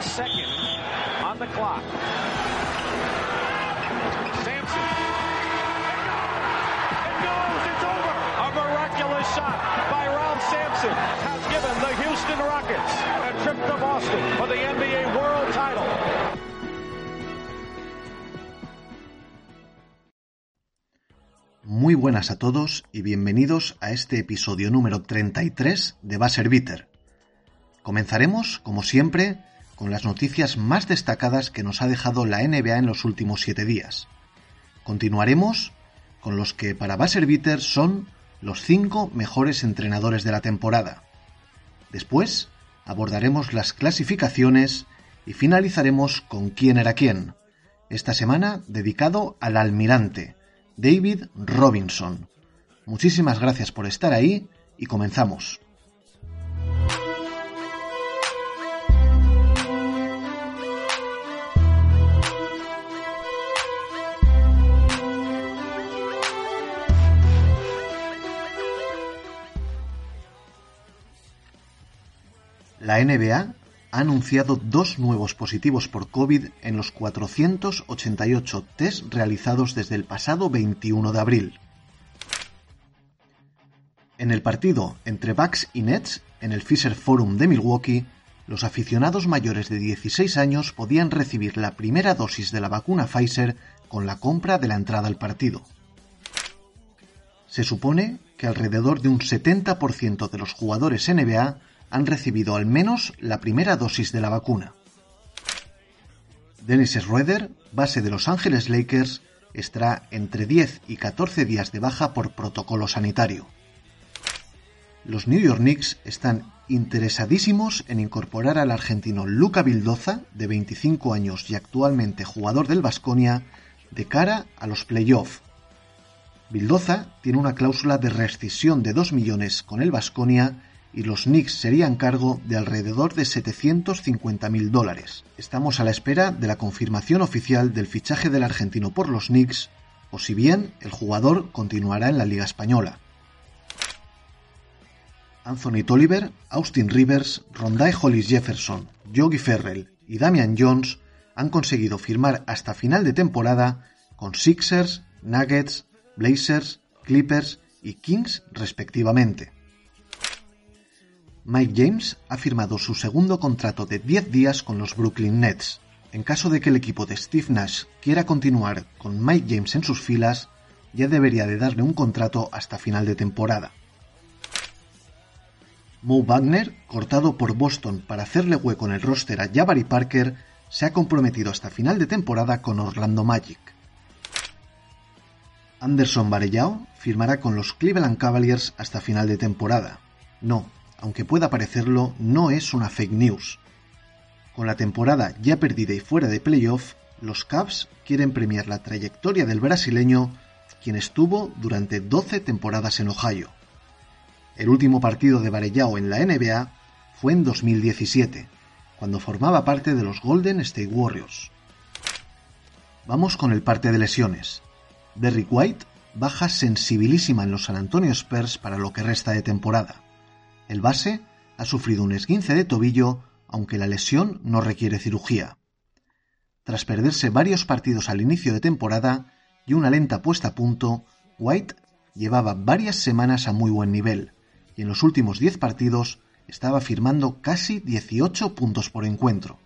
One second on the clock. Sampson. It goes. It's over. A miraculous shot by Ralph Sampson has given the Houston Rockets a trip to Boston for the NBA World Title. Muy buenas a todos y bienvenidos a este episodio número 33 de Buzzer Beater. Comenzaremos, como siempre, con las noticias más destacadas que nos ha dejado la NBA en los últimos siete días. Continuaremos con los que para Buzzer Beater son los cinco mejores entrenadores de la temporada. Después abordaremos las clasificaciones y finalizaremos con quién era quién. Esta semana dedicado al almirante, David Robinson. Muchísimas gracias por estar ahí y comenzamos. La NBA ha anunciado dos nuevos positivos por COVID en los 488 test realizados desde el pasado 21 de abril. En el partido entre Bucks y Nets, en el Fisher Forum de Milwaukee, los aficionados mayores de 16 años podían recibir la primera dosis de la vacuna Pfizer con la compra de la entrada al partido. Se supone que alrededor de un 70% de los jugadores NBA han recibido al menos la primera dosis de la vacuna. Dennis Schroeder, base de Los Ángeles Lakers, estará entre 10 y 14 días de baja por protocolo sanitario. Los New York Knicks están interesadísimos en incorporar al argentino Luca Vildoza, de 25 años y actualmente jugador del Vasconia, de cara a los playoffs. Vildoza tiene una cláusula de rescisión de 2 millones con el Vasconia y los Knicks serían cargo de alrededor de 750.000 dólares. Estamos a la espera de la confirmación oficial del fichaje del argentino por los Knicks, o si bien el jugador continuará en la Liga Española. Anthony Tolliver, Austin Rivers, Rondai Hollis Jefferson, Yogi Ferrell y Damian Jones han conseguido firmar hasta final de temporada con Sixers, Nuggets, Blazers, Clippers y Kings respectivamente. Mike James ha firmado su segundo contrato de 10 días con los Brooklyn Nets. En caso de que el equipo de Steve Nash quiera continuar con Mike James en sus filas, ya debería de darle un contrato hasta final de temporada. Mo Wagner, cortado por Boston para hacerle hueco en el roster a Jabari Parker, se ha comprometido hasta final de temporada con Orlando Magic. Anderson Varejao firmará con los Cleveland Cavaliers hasta final de temporada. No, aunque pueda parecerlo, no es una fake news. Con la temporada ya perdida y fuera de playoff, los Cavs quieren premiar la trayectoria del brasileño, quien estuvo durante 12 temporadas en Ohio. El último partido de Varellao en la NBA fue en 2017, cuando formaba parte de los Golden State Warriors. Vamos con el parte de lesiones. Derrick White baja sensibilísima en los San Antonio Spurs para lo que resta de temporada. El base ha sufrido un esguince de tobillo, aunque la lesión no requiere cirugía. Tras perderse varios partidos al inicio de temporada y una lenta puesta a punto, White llevaba varias semanas a muy buen nivel, y en los últimos 10 partidos estaba firmando casi 18 puntos por encuentro.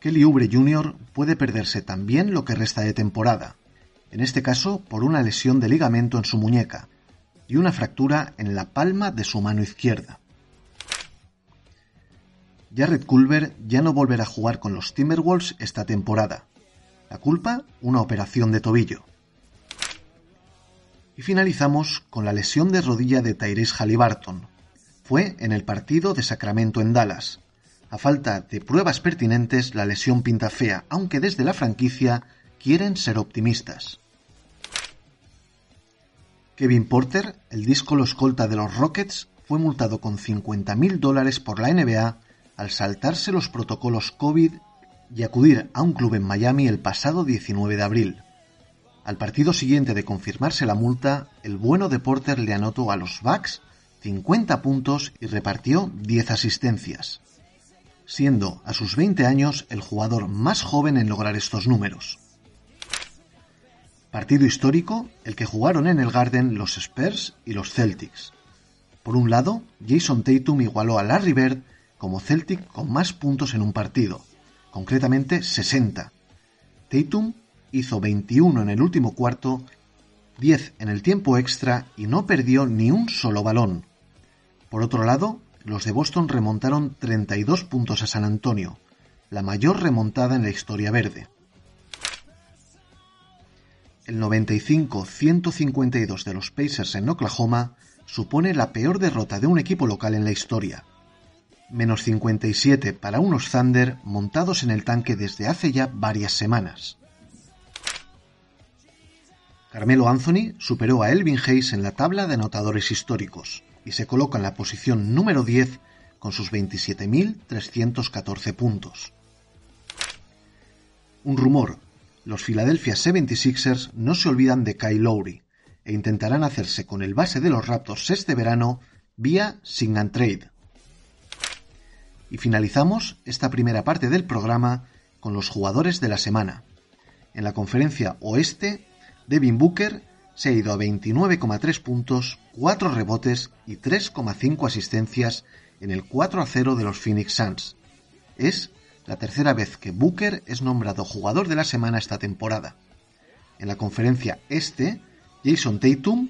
Kelly Oubre Jr. puede perderse también lo que resta de temporada, en este caso por una lesión de ligamento en su muñeca, y una fractura en la palma de su mano izquierda. Jared Culver ya no volverá a jugar con los Timberwolves esta temporada. La culpa, una operación de tobillo. Y finalizamos con la lesión de rodilla de Tyrese Halliburton. Fue en el partido de Sacramento en Dallas. A falta de pruebas pertinentes, la lesión pinta fea, aunque desde la franquicia quieren ser optimistas. Kevin Porter, el disco lo escolta de los Rockets, fue multado con 50.000 dólares por la NBA al saltarse los protocolos COVID y acudir a un club en Miami el pasado 19 de abril. Al partido siguiente de confirmarse la multa, el bueno de Porter le anotó a los Bucks 50 puntos y repartió 10 asistencias, siendo a sus 20 años el jugador más joven en lograr estos números. Partido histórico el que jugaron en el Garden los Spurs y los Celtics. Por un lado, Jason Tatum igualó a Larry Bird como Celtic con más puntos en un partido, concretamente 60. Tatum hizo 21 en el último cuarto, 10 en el tiempo extra y no perdió ni un solo balón. Por otro lado, los de Boston remontaron 32 puntos a San Antonio, la mayor remontada en la historia verde el 95-152 de los Pacers en Oklahoma supone la peor derrota de un equipo local en la historia. Menos 57 para unos Thunder montados en el tanque desde hace ya varias semanas. Carmelo Anthony superó a Elvin Hayes en la tabla de anotadores históricos y se coloca en la posición número 10 con sus 27.314 puntos. Un rumor los Philadelphia 76ers no se olvidan de Kyle Lowry e intentarán hacerse con el base de los Raptors este verano vía Sing and Trade. Y finalizamos esta primera parte del programa con los jugadores de la semana. En la conferencia oeste, Devin Booker se ha ido a 29,3 puntos, 4 rebotes y 3,5 asistencias en el 4 a 0 de los Phoenix Suns. Es la tercera vez que Booker es nombrado jugador de la semana esta temporada. En la conferencia este, Jason Tatum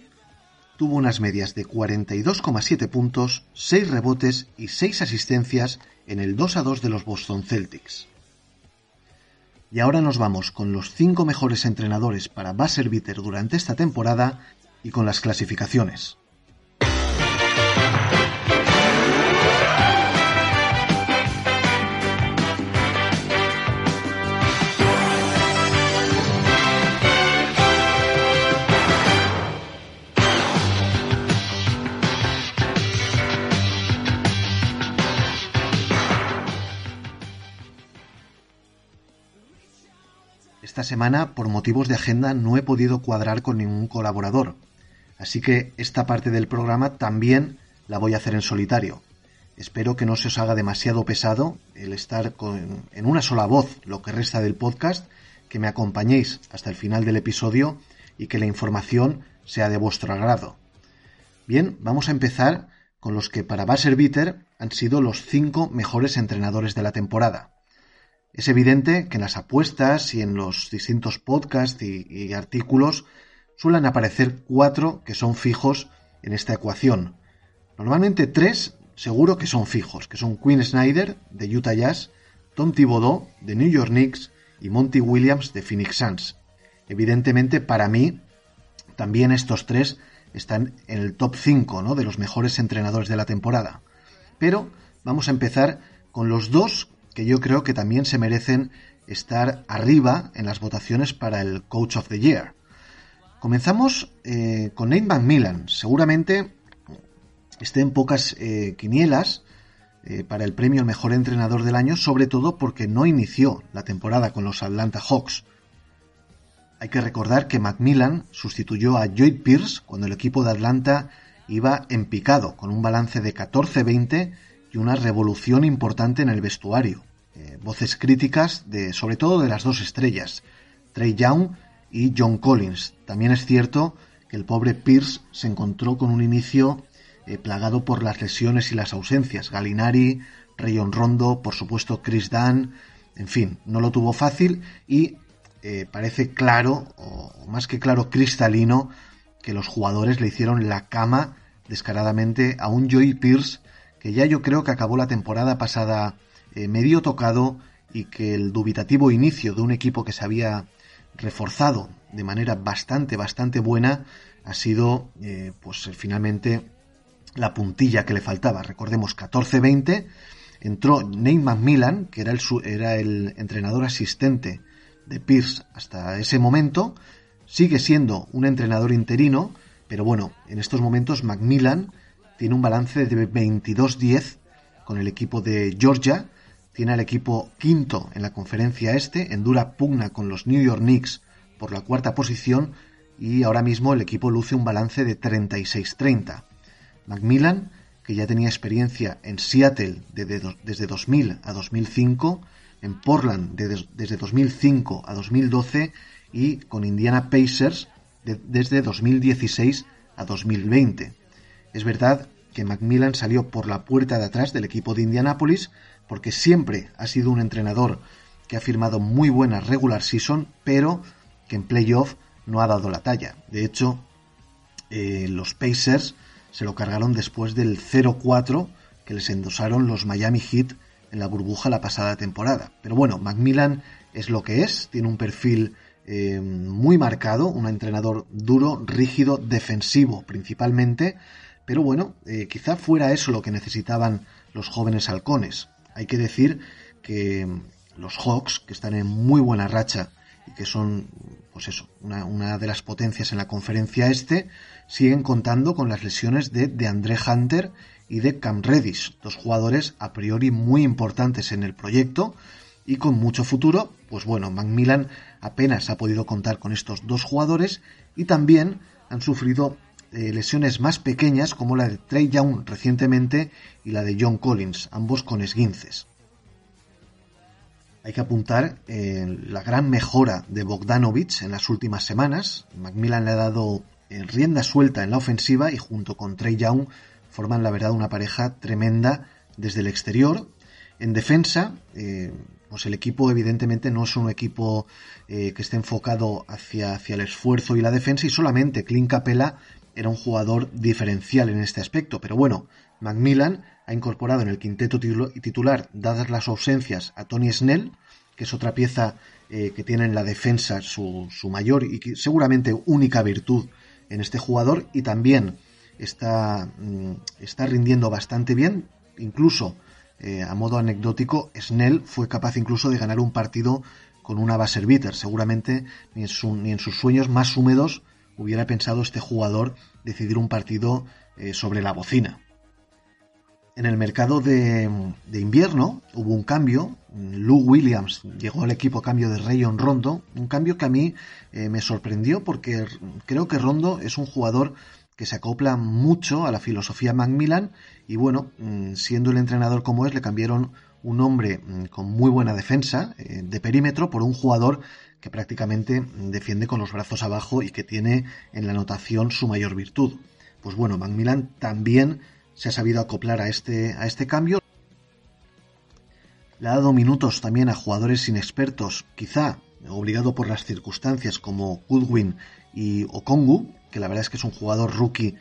tuvo unas medias de 42,7 puntos, 6 rebotes y 6 asistencias en el 2 a 2 de los Boston Celtics. Y ahora nos vamos con los 5 mejores entrenadores para buzzer beater durante esta temporada y con las clasificaciones. Esta semana, por motivos de agenda, no he podido cuadrar con ningún colaborador, así que esta parte del programa también la voy a hacer en solitario. Espero que no se os haga demasiado pesado el estar en una sola voz lo que resta del podcast, que me acompañéis hasta el final del episodio y que la información sea de vuestro agrado. Bien, vamos a empezar con los que para Basser Bitter han sido los cinco mejores entrenadores de la temporada. Es evidente que en las apuestas y en los distintos podcasts y, artículos suelen aparecer cuatro que son fijos en esta ecuación. Normalmente tres seguro que son fijos, que son Quinn Snyder de Utah Jazz, Tom Thibodeau de New York Knicks y Monty Williams de Phoenix Suns. Evidentemente para mí también estos tres están en el top 5 ¿no? de los mejores entrenadores de la temporada. Pero vamos a empezar con los dos que yo creo que también se merecen estar arriba en las votaciones para el Coach of the Year. Comenzamos eh, con Nate McMillan. Seguramente esté en pocas eh, quinielas eh, para el premio al mejor entrenador del año, sobre todo porque no inició la temporada con los Atlanta Hawks. Hay que recordar que Macmillan sustituyó a Lloyd Pierce cuando el equipo de Atlanta iba en picado, con un balance de 14-20 y una revolución importante en el vestuario. Eh, voces críticas de, sobre todo de las dos estrellas, Trey Young y John Collins. También es cierto que el pobre Pierce se encontró con un inicio eh, plagado por las lesiones y las ausencias. Galinari, Rayon Rondo, por supuesto Chris Dunn, en fin, no lo tuvo fácil y eh, parece claro, o más que claro, cristalino, que los jugadores le hicieron la cama descaradamente a un Joey Pierce que ya yo creo que acabó la temporada pasada eh, medio tocado y que el dubitativo inicio de un equipo que se había reforzado de manera bastante, bastante buena, ha sido eh, pues finalmente la puntilla que le faltaba. Recordemos 14-20, entró Nate McMillan, que era el, era el entrenador asistente de Pierce hasta ese momento, sigue siendo un entrenador interino, pero bueno, en estos momentos Macmillan tiene un balance de 22-10 con el equipo de Georgia, tiene al equipo quinto en la conferencia este, en dura pugna con los New York Knicks por la cuarta posición y ahora mismo el equipo luce un balance de 36-30. Macmillan, que ya tenía experiencia en Seattle desde, 2000 a 2005, en Portland desde, 2005 a 2012 y con Indiana Pacers desde 2016 a 2020. Es verdad que Macmillan salió por la puerta de atrás del equipo de Indianápolis porque siempre ha sido un entrenador que ha firmado muy buena regular season, pero que en playoff no ha dado la talla. De hecho, eh, los Pacers se lo cargaron después del 0-4 que les endosaron los Miami Heat en la burbuja la pasada temporada. Pero bueno, Macmillan es lo que es, tiene un perfil eh, muy marcado, un entrenador duro, rígido, defensivo principalmente, pero bueno, eh, quizá fuera eso lo que necesitaban los jóvenes halcones. Hay que decir que los Hawks, que están en muy buena racha y que son, pues eso, una, una de las potencias en la conferencia este, siguen contando con las lesiones de, de André Hunter y de Cam Reddish, dos jugadores a priori muy importantes en el proyecto y con mucho futuro. Pues bueno, Macmillan apenas ha podido contar con estos dos jugadores y también han sufrido eh, lesiones más pequeñas como la de Trey Young recientemente y la de John Collins, ambos con esguinces. Hay que apuntar eh, la gran mejora de Bogdanovich en las últimas semanas. Macmillan le ha dado eh, rienda suelta en la ofensiva y junto con Trey Young forman la verdad una pareja tremenda desde el exterior. En defensa, pues el equipo evidentemente no es un equipo que esté enfocado hacia, hacia el esfuerzo y la defensa y solamente Clint Capella era un jugador diferencial en este aspecto. Pero bueno, Macmillan ha incorporado en el quinteto titular, dadas las ausencias, a Tony Snell, que es otra pieza eh, que tiene en la defensa su, mayor y seguramente única virtud en este jugador, y también está, mm, está rindiendo bastante bien, incluso eh, a modo anecdótico, Snell fue capaz incluso de ganar un partido con una base beater. Seguramente ni en, ni en, sus sueños más húmedos hubiera pensado este jugador decidir un partido eh, sobre la bocina. En el mercado de, invierno hubo un cambio. Lou Williams llegó al equipo a cambio de Rayon Rondo. Un cambio que a mí eh, me sorprendió porque creo que Rondo es un jugador que se acopla mucho a la filosofía Macmillan y bueno, mm, siendo el entrenador como es, le cambiaron un hombre mm, con muy buena defensa eh, de perímetro por un jugador que prácticamente defiende con los brazos abajo y que tiene en la anotación su mayor virtud. Pues bueno, Macmillan también se ha sabido acoplar a este, a este cambio. Le ha dado minutos también a jugadores inexpertos, quizá obligado por las circunstancias como Goodwin y Okongu, que la verdad es que es un jugador rookie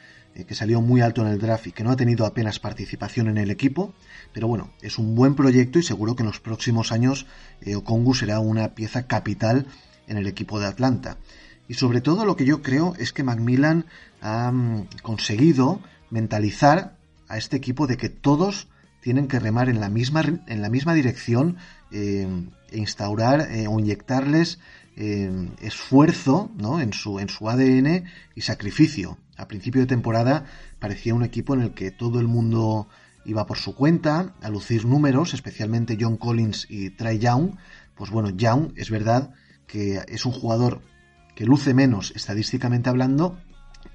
que salió muy alto en el draft y que no ha tenido apenas participación en el equipo, pero bueno, es un buen proyecto y seguro que en los próximos años eh, Okongu será una pieza capital en el equipo de Atlanta. Y sobre todo lo que yo creo es que Macmillan ha mm, conseguido mentalizar a este equipo de que todos tienen que remar en la misma, en la misma dirección eh, e instaurar o inyectarles esfuerzo ¿no? en, su, en su ADN y sacrificio. A principio de temporada parecía un equipo en el que todo el mundo iba por su cuenta, a lucir números, especialmente John Collins y Trey Young. Pues bueno, Young es verdad que es un jugador que luce menos estadísticamente hablando,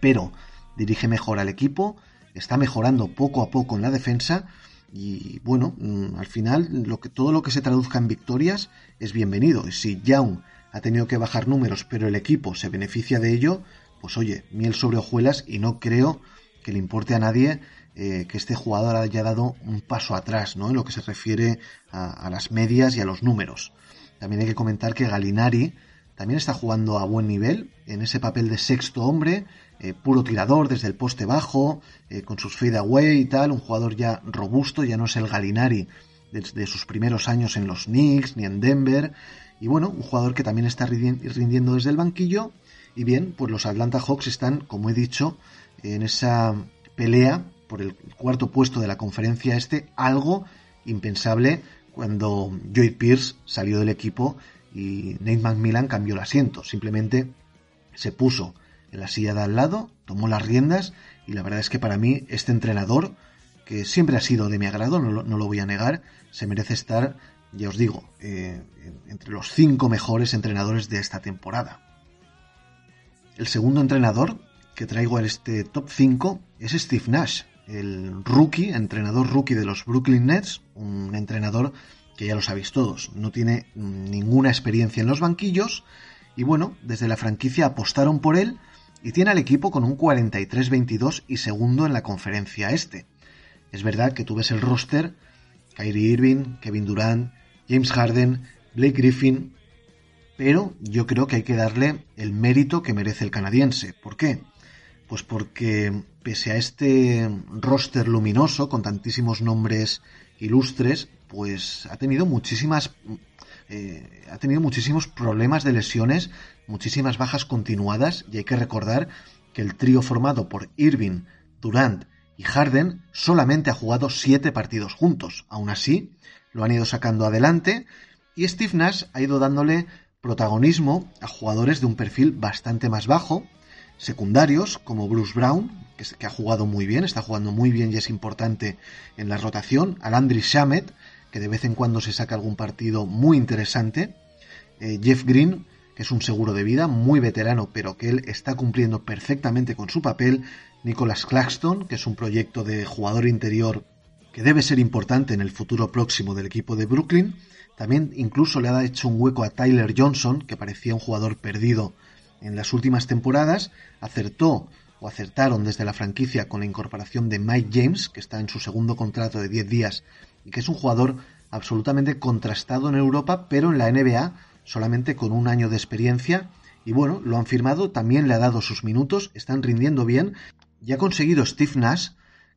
pero dirige mejor al equipo, está mejorando poco a poco en la defensa y bueno, mm, al final lo que, todo lo que se traduzca en victorias es bienvenido. Y si Young ha tenido que bajar números, pero el equipo se beneficia de ello, pues oye, miel sobre hojuelas y no creo que le importe a nadie eh, que este jugador haya dado un paso atrás, ¿no? En lo que se refiere a, las medias y a los números. También hay que comentar que Galinari también está jugando a buen nivel en ese papel de sexto hombre, eh, puro tirador desde el poste bajo, eh, con sus fade away y tal, un jugador ya robusto, ya no es el Galinari desde sus primeros años en los Knicks ni en Denver. Y bueno, un jugador que también está rindiendo desde el banquillo. Y bien, pues los Atlanta Hawks están, como he dicho, en esa pelea por el cuarto puesto de la conferencia este, algo impensable cuando Joy Pierce salió del equipo y Nate McMillan cambió el asiento. Simplemente se puso en la silla de al lado, tomó las riendas y la verdad es que para mí este entrenador, que siempre ha sido de mi agrado, no lo, voy a negar, se merece estar, ya os digo, eh, entre los cinco mejores entrenadores de esta temporada. El segundo entrenador que traigo en este top 5 es Steve Nash, el rookie, entrenador rookie de los Brooklyn Nets, un entrenador que ya lo sabéis todos, no tiene ninguna experiencia en los banquillos y bueno, desde la franquicia apostaron por él y tiene al equipo con un 43-22 y segundo en la conferencia este. Es verdad que tú ves el roster, Kyrie Irving, Kevin Durant, James Harden, Blake Griffin, pero yo creo que hay que darle el mérito que merece el canadiense. ¿Por qué? Pues porque pese a este roster luminoso con tantísimos nombres ilustres, pues ha tenido muchísimas eh, ha tenido muchísimos problemas de lesiones, muchísimas bajas continuadas y hay que recordar que el trío formado por Irving, Durant y Harden solamente ha jugado siete partidos juntos. Aún así, lo han ido sacando adelante y Steve Nash ha ido dándole protagonismo a jugadores de un perfil bastante más bajo, secundarios como Bruce Brown, que, ha jugado muy bien, está jugando muy bien y es importante en la rotación, a Landry Shamet, que de vez en cuando se saca algún partido muy interesante, eh, Jeff Green, que es un seguro de vida, muy veterano, pero que él está cumpliendo perfectamente con su papel, Nicholas Claxton, que es un proyecto de jugador interior que debe ser importante en el futuro próximo del equipo de Brooklyn, también incluso le ha hecho un hueco a Tyler Johnson, que parecía un jugador perdido en las últimas temporadas, acertó o acertaron desde la franquicia con la incorporación de Mike James, que está en su segundo contrato de 10 días y que es un jugador absolutamente contrastado en Europa, pero en la NBA solamente con un año de experiencia. Y bueno, lo han firmado, también le ha dado sus minutos, están rindiendo bien y ha conseguido Steve Nash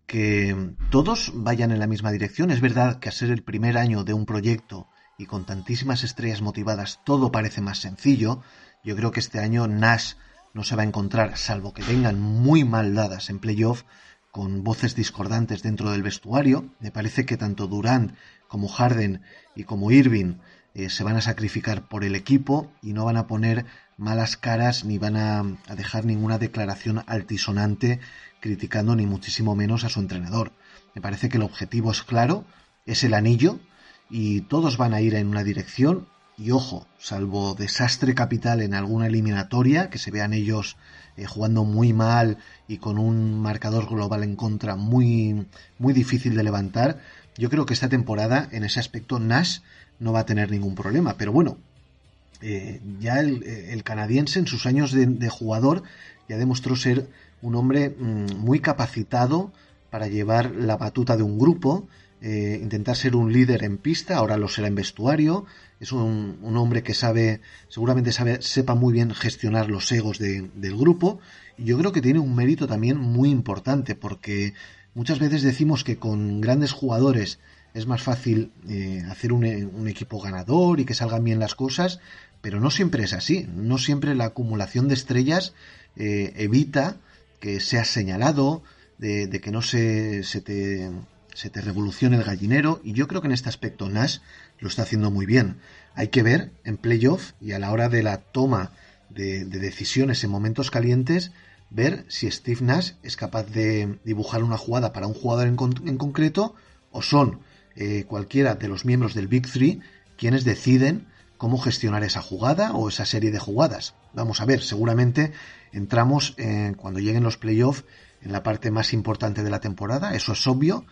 que todos vayan en la misma dirección. Es verdad que a ser el primer año de un proyecto y con tantísimas estrellas motivadas todo parece más sencillo, yo creo que este año Nash no se va a encontrar, salvo que tengan muy mal dadas en playoff, con voces discordantes dentro del vestuario. Me parece que tanto Durant como Harden y como Irving eh, se van a sacrificar por el equipo y no van a poner malas caras ni van a dejar ninguna declaración altisonante criticando ni muchísimo menos a su entrenador. Me parece que el objetivo es claro, es el anillo y todos van a ir en una dirección y ojo, salvo desastre capital en alguna eliminatoria, que se vean ellos eh, jugando muy mal y con un marcador global en contra muy, muy difícil de levantar, yo creo que esta temporada en ese aspecto Nash no va a tener ningún problema. Pero bueno, eh, ya el, canadiense en sus años de, jugador ya demostró ser un hombre mm, muy capacitado para llevar la batuta de un grupo, eh, intentar ser un líder en pista, ahora lo será en vestuario, es un, hombre que sabe, seguramente sabe, sepa muy bien gestionar los egos del grupo, y yo creo que tiene un mérito también muy importante, porque muchas veces decimos que con grandes jugadores es más fácil eh, hacer un, equipo ganador y que salgan bien las cosas, pero no siempre es así, no siempre la acumulación de estrellas eh, evita que seas señalado, de, de que no se, se te se te revoluciona el gallinero y yo creo que en este aspecto Nash lo está haciendo muy bien. Hay que ver en playoff y a la hora de la toma de, decisiones en momentos calientes, ver si Steve Nash es capaz de dibujar una jugada para un jugador en, concreto o son eh, cualquiera de los miembros del Big Three quienes deciden cómo gestionar esa jugada o esa serie de jugadas. Vamos a ver, seguramente entramos cuando lleguen los playoffs en la parte más importante de la temporada, eso es obvio,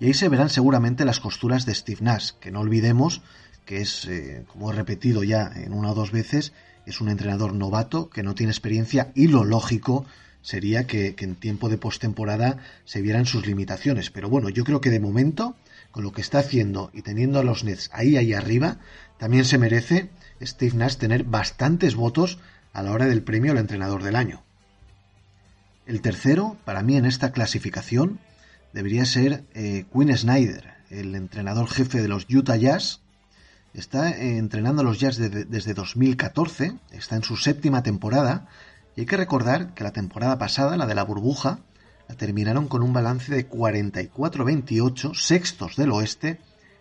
y ahí se verán seguramente las costuras de Steve Nash, que no olvidemos que es, eh, como he repetido ya en una o dos veces, es un entrenador novato que no tiene experiencia y lo lógico sería que, en tiempo de postemporada se vieran sus limitaciones. Pero bueno, yo creo que de momento, con lo que está haciendo y teniendo a los Nets ahí, ahí arriba, también se merece Steve Nash tener bastantes votos a la hora del premio al entrenador del año. El tercero, para mí en esta clasificación, debería ser eh, Quinn Snyder, el entrenador jefe de los Utah Jazz. Está eh, entrenando a los Jazz desde 2014, está en su séptima temporada. Y hay que recordar que la temporada pasada, la de la burbuja, la terminaron con un balance de 44-28, sextos del oeste,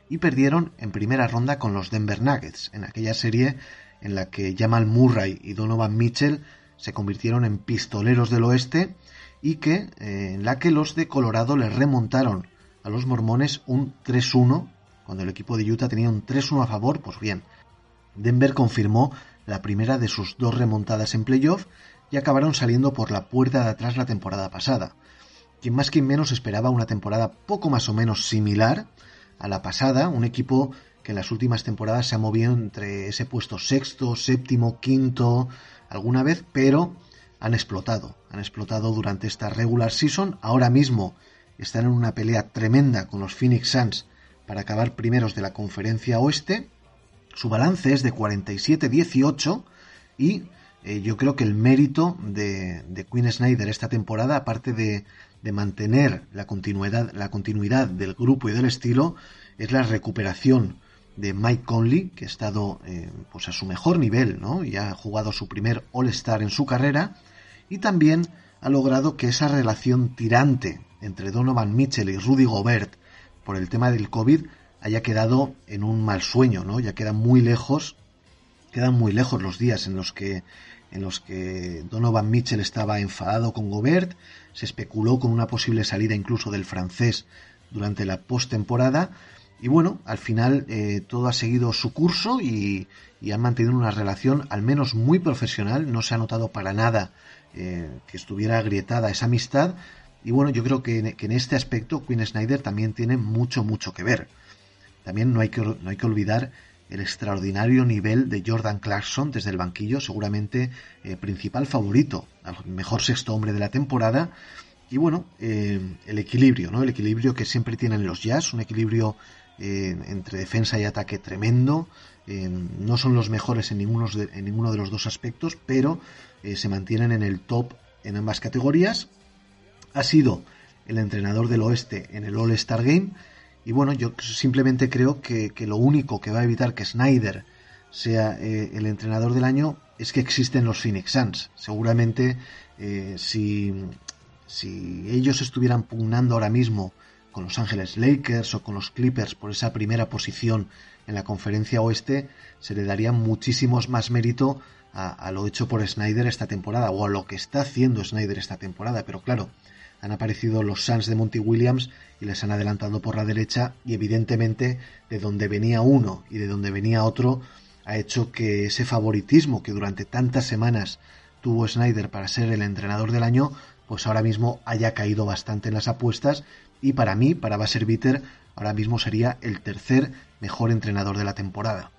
y perdieron en primera ronda con los Denver Nuggets, en aquella serie en la que Jamal Murray y Donovan Mitchell se convirtieron en pistoleros del oeste y que eh, en la que los de Colorado les remontaron a los mormones un 3-1 cuando el equipo de Utah tenía un 3-1 a favor, pues bien, Denver confirmó la primera de sus dos remontadas en playoff y acabaron saliendo por la puerta de atrás la temporada pasada. Quien más quien menos esperaba una temporada poco más o menos similar a la pasada, un equipo que en las últimas temporadas se ha movido entre ese puesto sexto, séptimo, quinto, alguna vez, pero han explotado, han explotado durante esta regular season, ahora mismo están en una pelea tremenda con los Phoenix Suns para acabar primeros de la conferencia oeste, su balance es de 47-18 y eh, yo creo que el mérito de, de Quinn Snyder esta temporada, aparte de, de mantener la continuidad, la continuidad del grupo y del estilo es la recuperación de Mike Conley, que ha estado eh, pues a su mejor nivel, ¿no? Y ha jugado su primer All-Star en su carrera. Y también ha logrado que esa relación tirante entre Donovan Mitchell y Rudy Gobert por el tema del COVID haya quedado en un mal sueño, ¿no? Ya quedan muy lejos, quedan muy lejos los días en los que en los que Donovan Mitchell estaba enfadado con Gobert, se especuló con una posible salida incluso del francés durante la postemporada. Y bueno, al final eh, todo ha seguido su curso y, han mantenido una relación al menos muy profesional. No se ha notado para nada que estuviera agrietada esa amistad. Y bueno, yo creo que, en este aspecto Quinn Snyder también tiene mucho, mucho que ver. También no hay que, no hay que olvidar el extraordinario nivel de Jordan Clarkson desde el banquillo, seguramente eh, principal favorito, mejor sexto hombre de la temporada. Y bueno, eh, el equilibrio, ¿no? El equilibrio que siempre tienen los Jazz, un equilibrio eh, entre defensa y ataque tremendo. No son los mejores en ninguno, de, en ninguno de los dos aspectos, pero se mantienen en el top en ambas categorías. Ha sido el entrenador del oeste en el All-Star Game y bueno, yo simplemente creo que, lo único que va a evitar que Snyder sea eh, el entrenador del año es que existen los Phoenix Suns. Seguramente eh, si, si ellos estuvieran pugnando ahora mismo con los Ángeles Lakers o con los Clippers por esa primera posición en la conferencia oeste, se le daría muchísimos más mérito a, lo hecho por Snyder esta temporada o a lo que está haciendo Snyder esta temporada. Pero claro, han aparecido los Suns de Monty Williams y les han adelantado por la derecha y evidentemente de donde venía uno y de donde venía otro ha hecho que ese favoritismo que durante tantas semanas tuvo Snyder para ser el entrenador del año pues ahora mismo haya caído bastante en las apuestas y para mí, para Basser Bitter, ahora mismo sería el tercer mejor entrenador de la temporada.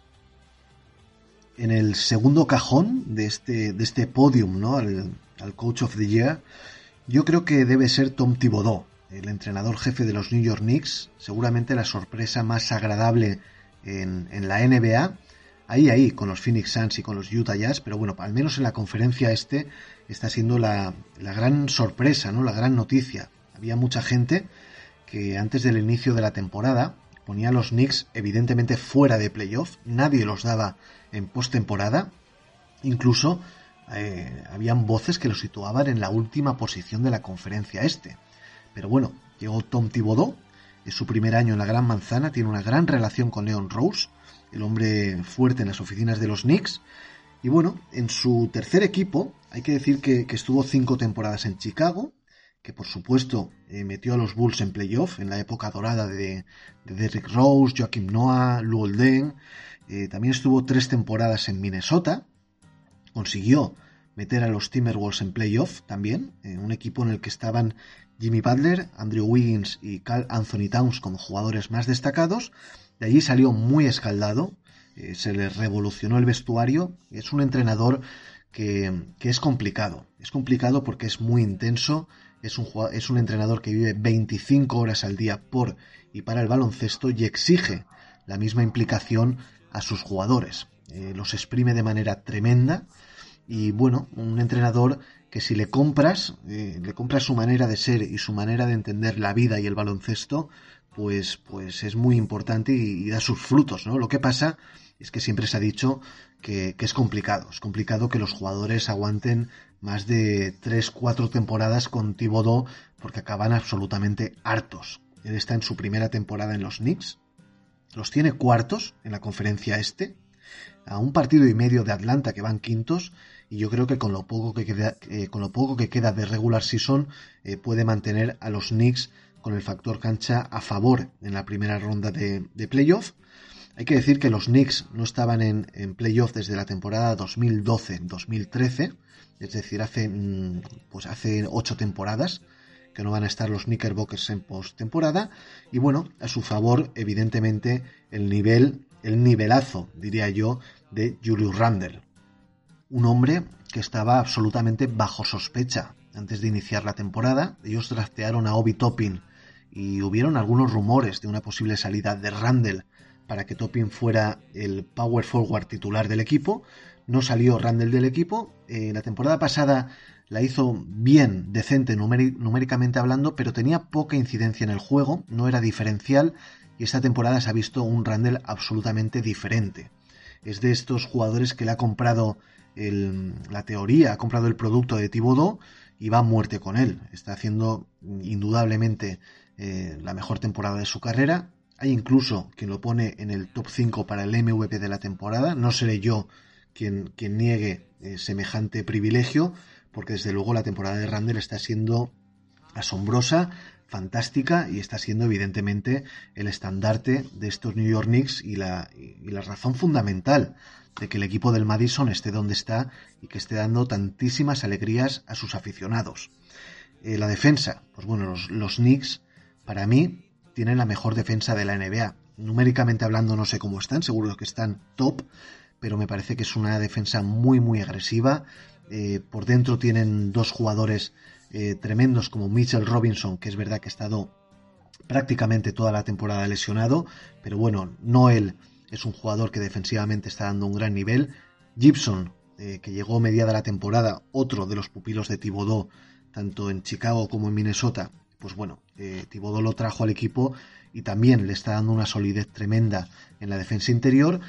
En el segundo cajón de este, de este podium, ¿no? al, Coach of the Year, yo creo que debe ser Tom Thibodeau, el entrenador jefe de los New York Knicks, seguramente la sorpresa más agradable en, la NBA. Ahí, ahí, con los Phoenix Suns y con los Utah Jazz, pero bueno, al menos en la conferencia este está siendo la, la gran sorpresa, ¿no? La gran noticia. Había mucha gente que antes del inicio de la temporada ponía a los Knicks evidentemente fuera de playoff, nadie los daba en postemporada, incluso eh, habían voces que lo situaban en la última posición de la conferencia este. Pero bueno, llegó Tom Thibodeau, es su primer año en la Gran Manzana, tiene una gran relación con Leon Rose, el hombre fuerte en las oficinas de los Knicks. Y bueno, en su tercer equipo, hay que decir que, estuvo cinco temporadas en Chicago, que por supuesto eh, metió a los Bulls en playoff en la época dorada de, Derrick Rose, Joaquim Noah, Lou Olden. Eh, también estuvo tres temporadas en Minnesota, consiguió meter a los Timberwolves en playoff también, en un equipo en el que estaban Jimmy Butler, Andrew Wiggins y Carl Anthony Towns como jugadores más destacados. De allí salió muy escaldado, eh, se le revolucionó el vestuario. Es un entrenador que, es complicado. Es complicado porque es muy intenso. Es un, es un entrenador que vive 25 horas al día por y para el baloncesto y exige la misma implicación a sus jugadores. Eh, los exprime de manera tremenda y bueno, un entrenador que si le compras, eh, le compras su manera de ser y su manera de entender la vida y el baloncesto, pues, pues es muy importante y, da sus frutos, ¿no? Lo que pasa es que siempre se ha dicho que, que, es complicado. Es complicado que los jugadores aguanten más de 3, 4 temporadas con Thibodeau porque acaban absolutamente hartos. Él está en su primera temporada en los Knicks. Los tiene cuartos en la conferencia este. A un partido y medio de Atlanta que van quintos. Y yo creo que con lo poco que queda, eh, con lo poco que queda de regular season eh, puede mantener a los Knicks con el factor cancha a favor en la primera ronda de, de playoff. Hay que decir que los Knicks no estaban en, en playoff desde la temporada 2012-2013, es decir, hace, mm, pues hace ocho temporadas que no van a estar los Knickerbockers en postemporada. Y bueno, a su favor, evidentemente, el nivel, el nivelazo, diría yo, de Julius Randle. Un hombre que estaba absolutamente bajo sospecha antes de iniciar la temporada. Ellos draftearon a Obi Toppin y hubieron algunos rumores de una posible salida de Randall para que Toppin fuera el power forward titular del equipo. No salió Randall del equipo. Eh, la temporada pasada la hizo bien, decente numéricamente hablando, pero tenía poca incidencia en el juego, no era diferencial y esta temporada se ha visto un Randall absolutamente diferente. Es de estos jugadores que le ha comprado la teoría, ha comprado el producto de Thibodeau y va a muerte con él. Está haciendo indudablemente eh, la mejor temporada de su carrera. Hay incluso quien lo pone en el top 5 para el MVP de la temporada. No seré yo quien, niegue eh, semejante privilegio, porque desde luego la temporada de Randall está siendo asombrosa, fantástica y está siendo evidentemente el estandarte de estos New York Knicks y la, y la razón fundamental de que el equipo del Madison esté donde está y que esté dando tantísimas alegrías a sus aficionados. Eh, la defensa, pues bueno, los, los Knicks para mí tienen la mejor defensa de la NBA. Numéricamente hablando no sé cómo están, seguro que están top, pero me parece que es una defensa muy muy agresiva. Eh, por dentro tienen dos jugadores eh, tremendos como Mitchell Robinson, que es verdad que ha estado prácticamente toda la temporada lesionado, pero bueno, no él es un jugador que defensivamente está dando un gran nivel. Gibson, eh, que llegó mediada la temporada, otro de los pupilos de Thibodeau, tanto en Chicago como en Minnesota, pues bueno, eh, Thibodeau lo trajo al equipo y también le está dando una solidez tremenda en la defensa interior.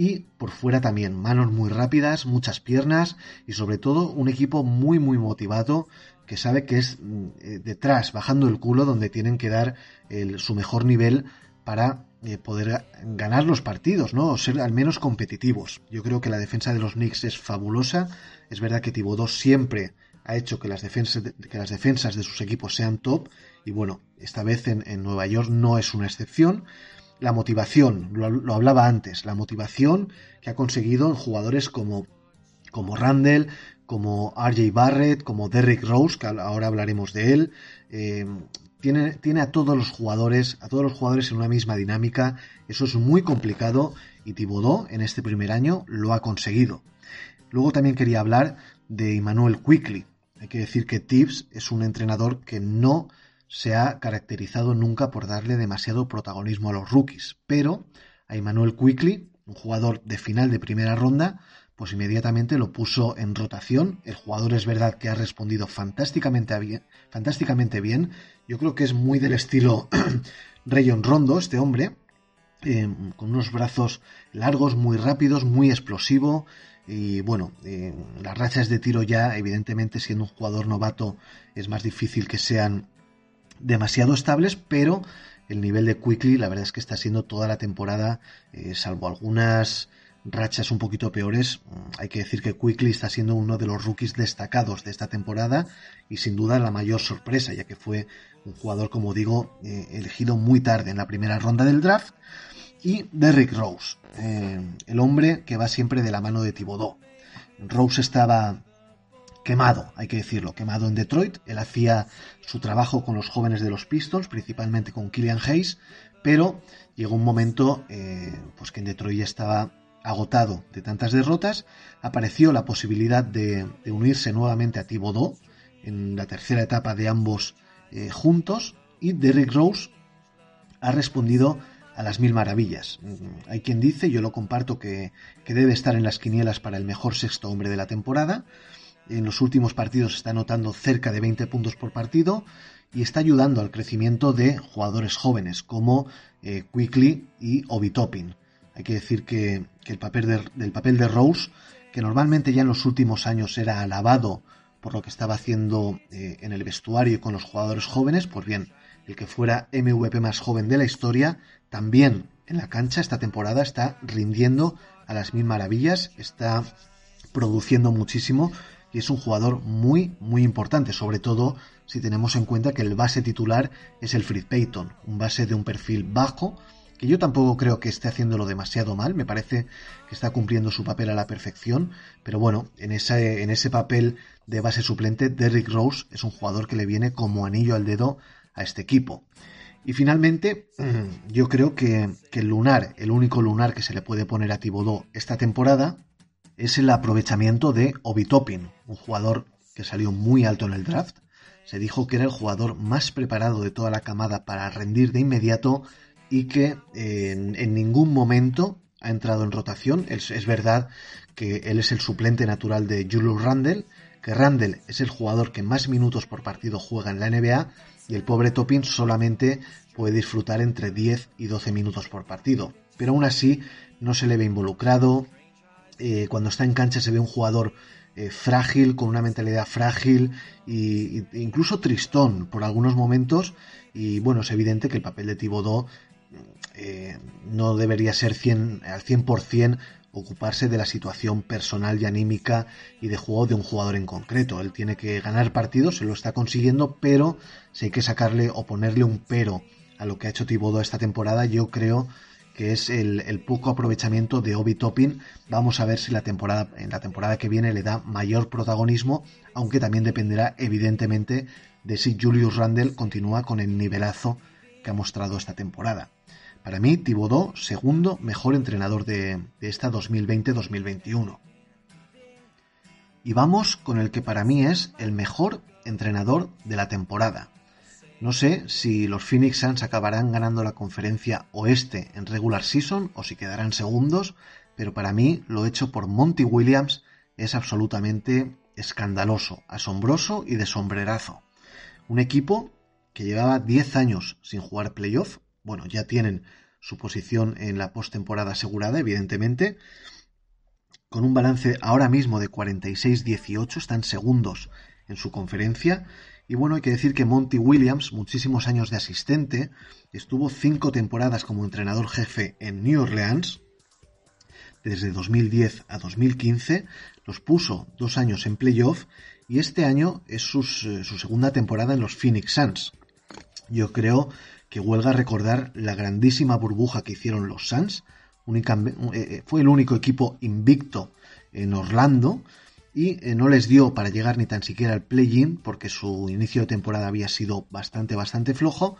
Y por fuera también, manos muy rápidas, muchas piernas y sobre todo un equipo muy muy motivado que sabe que es mm, eh, detrás, bajando el culo, donde tienen que dar su mejor nivel para eh, poder ganar los partidos, ¿no? O ser al menos competitivos. Yo creo que la defensa de los Knicks es fabulosa. Es verdad que Thibodeau siempre ha hecho que las defensas de, que las defensas de sus equipos sean top y bueno, esta vez en, Nueva York no es una excepción. La motivación, lo, hablaba antes, la motivación que ha conseguido jugadores como, como Randall, como RJ Barrett, como Derrick Rose, que ahora hablaremos de él, eh, tiene, tiene a todos los jugadores, a todos los jugadores en una misma dinámica. Eso es muy complicado y Thibodeau en este primer año lo ha conseguido. Luego también quería hablar de Emmanuel Quickly. Hay que decir que Tibbs es un entrenador que no se ha caracterizado nunca por darle demasiado protagonismo a los rookies, pero a Emmanuel Quickly, un jugador de final de primera ronda, pues inmediatamente lo puso en rotación. El jugador es verdad que ha respondido fantásticamente bien. Yo creo que es muy del estilo Rayon Rondo, este hombre, eh, con unos brazos largos, muy rápidos, muy explosivo. Y bueno, eh, las rachas de tiro ya, evidentemente, siendo un jugador novato, es más difícil que sean demasiado estables, pero el nivel de Quickly, la verdad es que está siendo toda la temporada, eh, salvo algunas rachas un poquito peores. Mm, hay que decir que Quickly está siendo uno de los rookies destacados de esta temporada y sin duda la mayor sorpresa, ya que fue un jugador, como digo, eh, elegido muy tarde en la primera ronda del draft. Y Derrick Rose, eh, el hombre que va siempre de la mano de Thibodeau. Rose estaba quemado, hay que decirlo, quemado en Detroit. Él hacía su trabajo con los jóvenes de los Pistons, principalmente con Killian Hayes, pero llegó un momento eh, pues que en Detroit ya estaba agotado de tantas derrotas, apareció la posibilidad de, unirse nuevamente a Thibodeau en la tercera etapa de ambos eh, juntos y Derrick Rose ha respondido a las mil maravillas. Mm, hay quien dice, yo lo comparto, que, que, debe estar en las quinielas para el mejor sexto hombre de la temporada. En los últimos partidos está anotando cerca de 20 puntos por partido y está ayudando al crecimiento de jugadores jóvenes como eh, Quickly y Obi Toppin. Hay que decir que, el papel del papel de Rose, que normalmente ya en los últimos años era alabado por lo que estaba haciendo eh, en el vestuario y con los jugadores jóvenes, pues bien, el que fuera MVP más joven de la historia, también en la cancha esta temporada está rindiendo a las mil maravillas, está produciendo muchísimo y es un jugador muy, muy importante, sobre todo si tenemos en cuenta que el base titular es el Fritz Payton, un base de un perfil bajo, que yo tampoco creo que esté haciéndolo demasiado mal, me parece que está cumpliendo su papel a la perfección, pero bueno, en ese, en ese papel de base suplente, Derrick Rose es un jugador que le viene como anillo al dedo a este equipo. Y finalmente, yo creo que, que, el lunar, el único lunar que se le puede poner a Thibodeau esta temporada, es el aprovechamiento de Obi Toppin, un jugador que salió muy alto en el draft. Se dijo que era el jugador más preparado de toda la camada para rendir de inmediato y que en, ningún momento ha entrado en rotación. Es, verdad que él es el suplente natural de Julius Randle, que Randle es el jugador que más minutos por partido juega en la NBA y el pobre Toppin solamente puede disfrutar entre 10 y 12 minutos por partido. Pero aún así no se le ve involucrado, eh, cuando está en cancha se ve un jugador eh, frágil, con una mentalidad frágil e incluso tristón por algunos momentos. Y bueno, es evidente que el papel de Thibodeau eh, no debería ser 100, al 100% ocuparse de la situación personal y anímica y de juego de un jugador en concreto. Él tiene que ganar partidos, se lo está consiguiendo, pero si hay que sacarle o ponerle un pero a lo que ha hecho Thibodeau esta temporada, yo creo que es el, poco aprovechamiento de Obi Toppin. Vamos a ver si la temporada, en la temporada que viene le da mayor protagonismo, aunque también dependerá evidentemente de si Julius Randle continúa con el nivelazo que ha mostrado esta temporada. Para mí, Thibodeau, segundo mejor entrenador de, de esta 2020-2021. Y vamos con el que para mí es el mejor entrenador de la temporada. No sé si los Phoenix Suns acabarán ganando la conferencia oeste en regular season o si quedarán segundos, pero para mí lo hecho por Monty Williams es absolutamente escandaloso, asombroso y de sombrerazo. Un equipo que llevaba 10 años sin jugar playoff, bueno, ya tienen su posición en la postemporada asegurada, evidentemente, con un balance ahora mismo de 46-18, están segundos en su conferencia y bueno, hay que decir que Monty Williams, muchísimos años de asistente, estuvo cinco temporadas como entrenador jefe en New Orleans, desde 2010 a 2015, los puso dos años en playoff y este año es su segunda temporada en los Phoenix Suns. Yo creo que huelga recordar la grandísima burbuja que hicieron los Suns. Eh, eh, fue el único equipo invicto en Orlando y eh, no les dio para llegar ni tan siquiera al play-in porque su inicio de temporada había sido bastante, bastante flojo.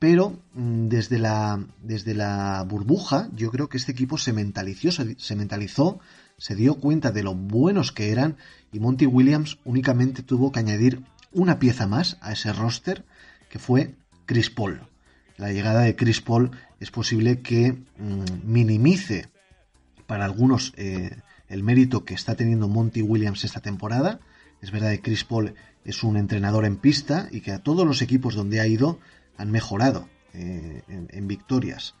Pero mm, desde la, desde la burbuja yo creo que este equipo se mentalizó, se, mentalizó, se dio cuenta de lo buenos que eran y Monty Williams únicamente tuvo que añadir una pieza más a ese roster que fue Chris Paul. La llegada de Chris Paul es posible que mm, minimice para algunos eh, el mérito que está teniendo Monty Williams esta temporada. Es verdad que Chris Paul es un entrenador en pista y que a todos los equipos donde ha ido han mejorado eh, en, victorias.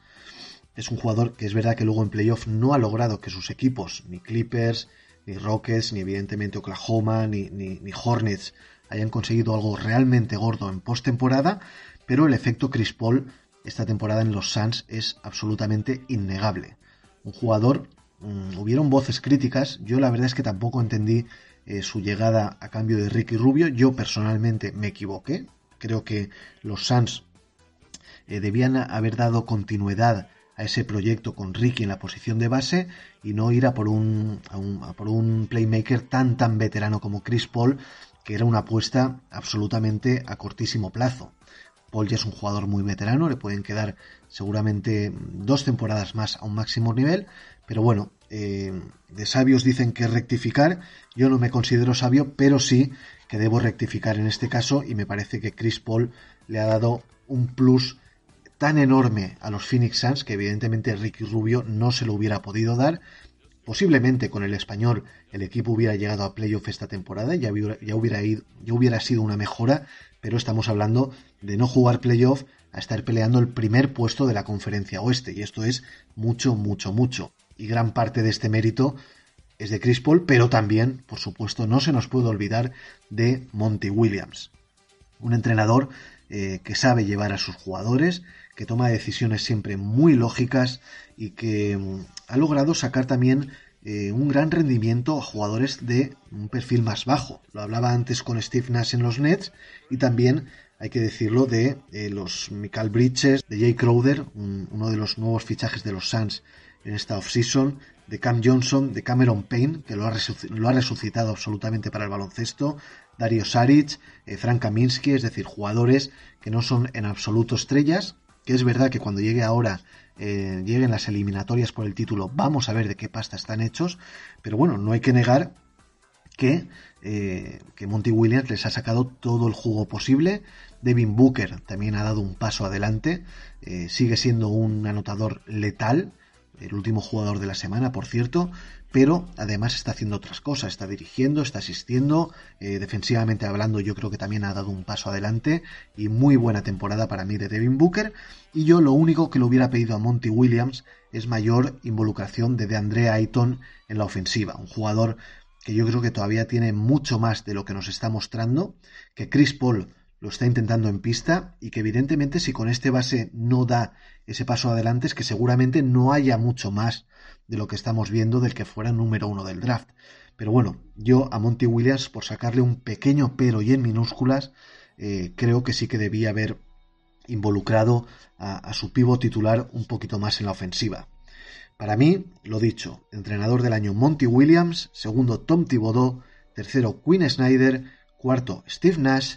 Es un jugador que es verdad que luego en playoff no ha logrado que sus equipos, ni Clippers, ni Rockets, ni evidentemente Oklahoma, ni, ni, ni Hornets, hayan conseguido algo realmente gordo en postemporada, pero el efecto Chris Paul esta temporada en los Suns es absolutamente innegable. Un jugador Mm, hubieron voces críticas. Yo la verdad es que tampoco entendí eh, su llegada a cambio de Ricky Rubio. Yo personalmente me equivoqué. Creo que los Suns eh, debían haber dado continuidad a ese proyecto con Ricky en la posición de base y no ir a por un, por un playmaker tan tan veterano como Chris Paul, que era una apuesta absolutamente a cortísimo plazo. Paul ya es un jugador muy veterano, le pueden quedar seguramente dos temporadas más a un máximo nivel, pero bueno, eh, de sabios dicen que rectificar, yo no me considero sabio, pero sí que debo rectificar en este caso y me parece que Chris Paul le ha dado un plus tan enorme a los Phoenix Suns que evidentemente Ricky Rubio no se lo hubiera podido dar. Posiblemente con el español el equipo hubiera llegado a playoff esta temporada, hubiera, ya hubiera, ya hubiera sido una mejora, pero estamos hablando de no jugar playoff a estar peleando el primer puesto de la conferencia oeste, y esto es mucho, mucho, mucho. Y gran parte de este mérito es de Chris Paul, pero también, por supuesto, no se nos puede olvidar de Monty Williams, un entrenador eh, que sabe llevar a sus jugadores, que toma decisiones siempre muy lógicas y que mm, ha logrado sacar también eh, un gran rendimiento a jugadores de un perfil más bajo. Lo hablaba antes con Steve Nash en los Nets y también hay que decirlo de eh, los Michael Bridges, de Jay Crowder, uno de los nuevos fichajes de los Suns en esta offseason, de Cam Johnson, de Cameron Payne, que lo ha, resucitado absolutamente para el baloncesto, Dario Saric, eh, Frank Kaminsky, es decir, jugadores que no son en absoluto estrellas, que es verdad que cuando llegue ahora, eh, lleguen las eliminatorias por el título, vamos a ver de qué pasta están hechos, pero bueno, no hay que negar que, eh, que Monty Williams les ha sacado todo el jugo posible. Devin Booker también ha dado un paso adelante, sigue siendo un anotador letal, el último jugador de la semana, por cierto, pero además está haciendo otras cosas, está dirigiendo, está asistiendo, eh, defensivamente hablando yo creo que también ha dado un paso adelante y muy buena temporada para mí de Devin Booker. Y yo lo único que le hubiera pedido a Monty Williams es mayor involucración de DeAndre Ayton en la ofensiva, un jugador que yo creo que todavía tiene mucho más de lo que nos está mostrando, que Chris Paul lo está intentando en pista y que evidentemente si con este base no da ese paso adelante es que seguramente no haya mucho más de lo que estamos viendo del que fuera número uno del draft. Pero bueno, yo a Monty Williams, por sacarle un pequeño pero y en minúsculas, eh, creo que sí que debía haber involucrado a, su pivo titular un poquito más en la ofensiva. Para mí, lo dicho, entrenador del año Monty Williams, segundo Tom Thibodeau, tercero Quinn Snyder, cuarto Steve Nash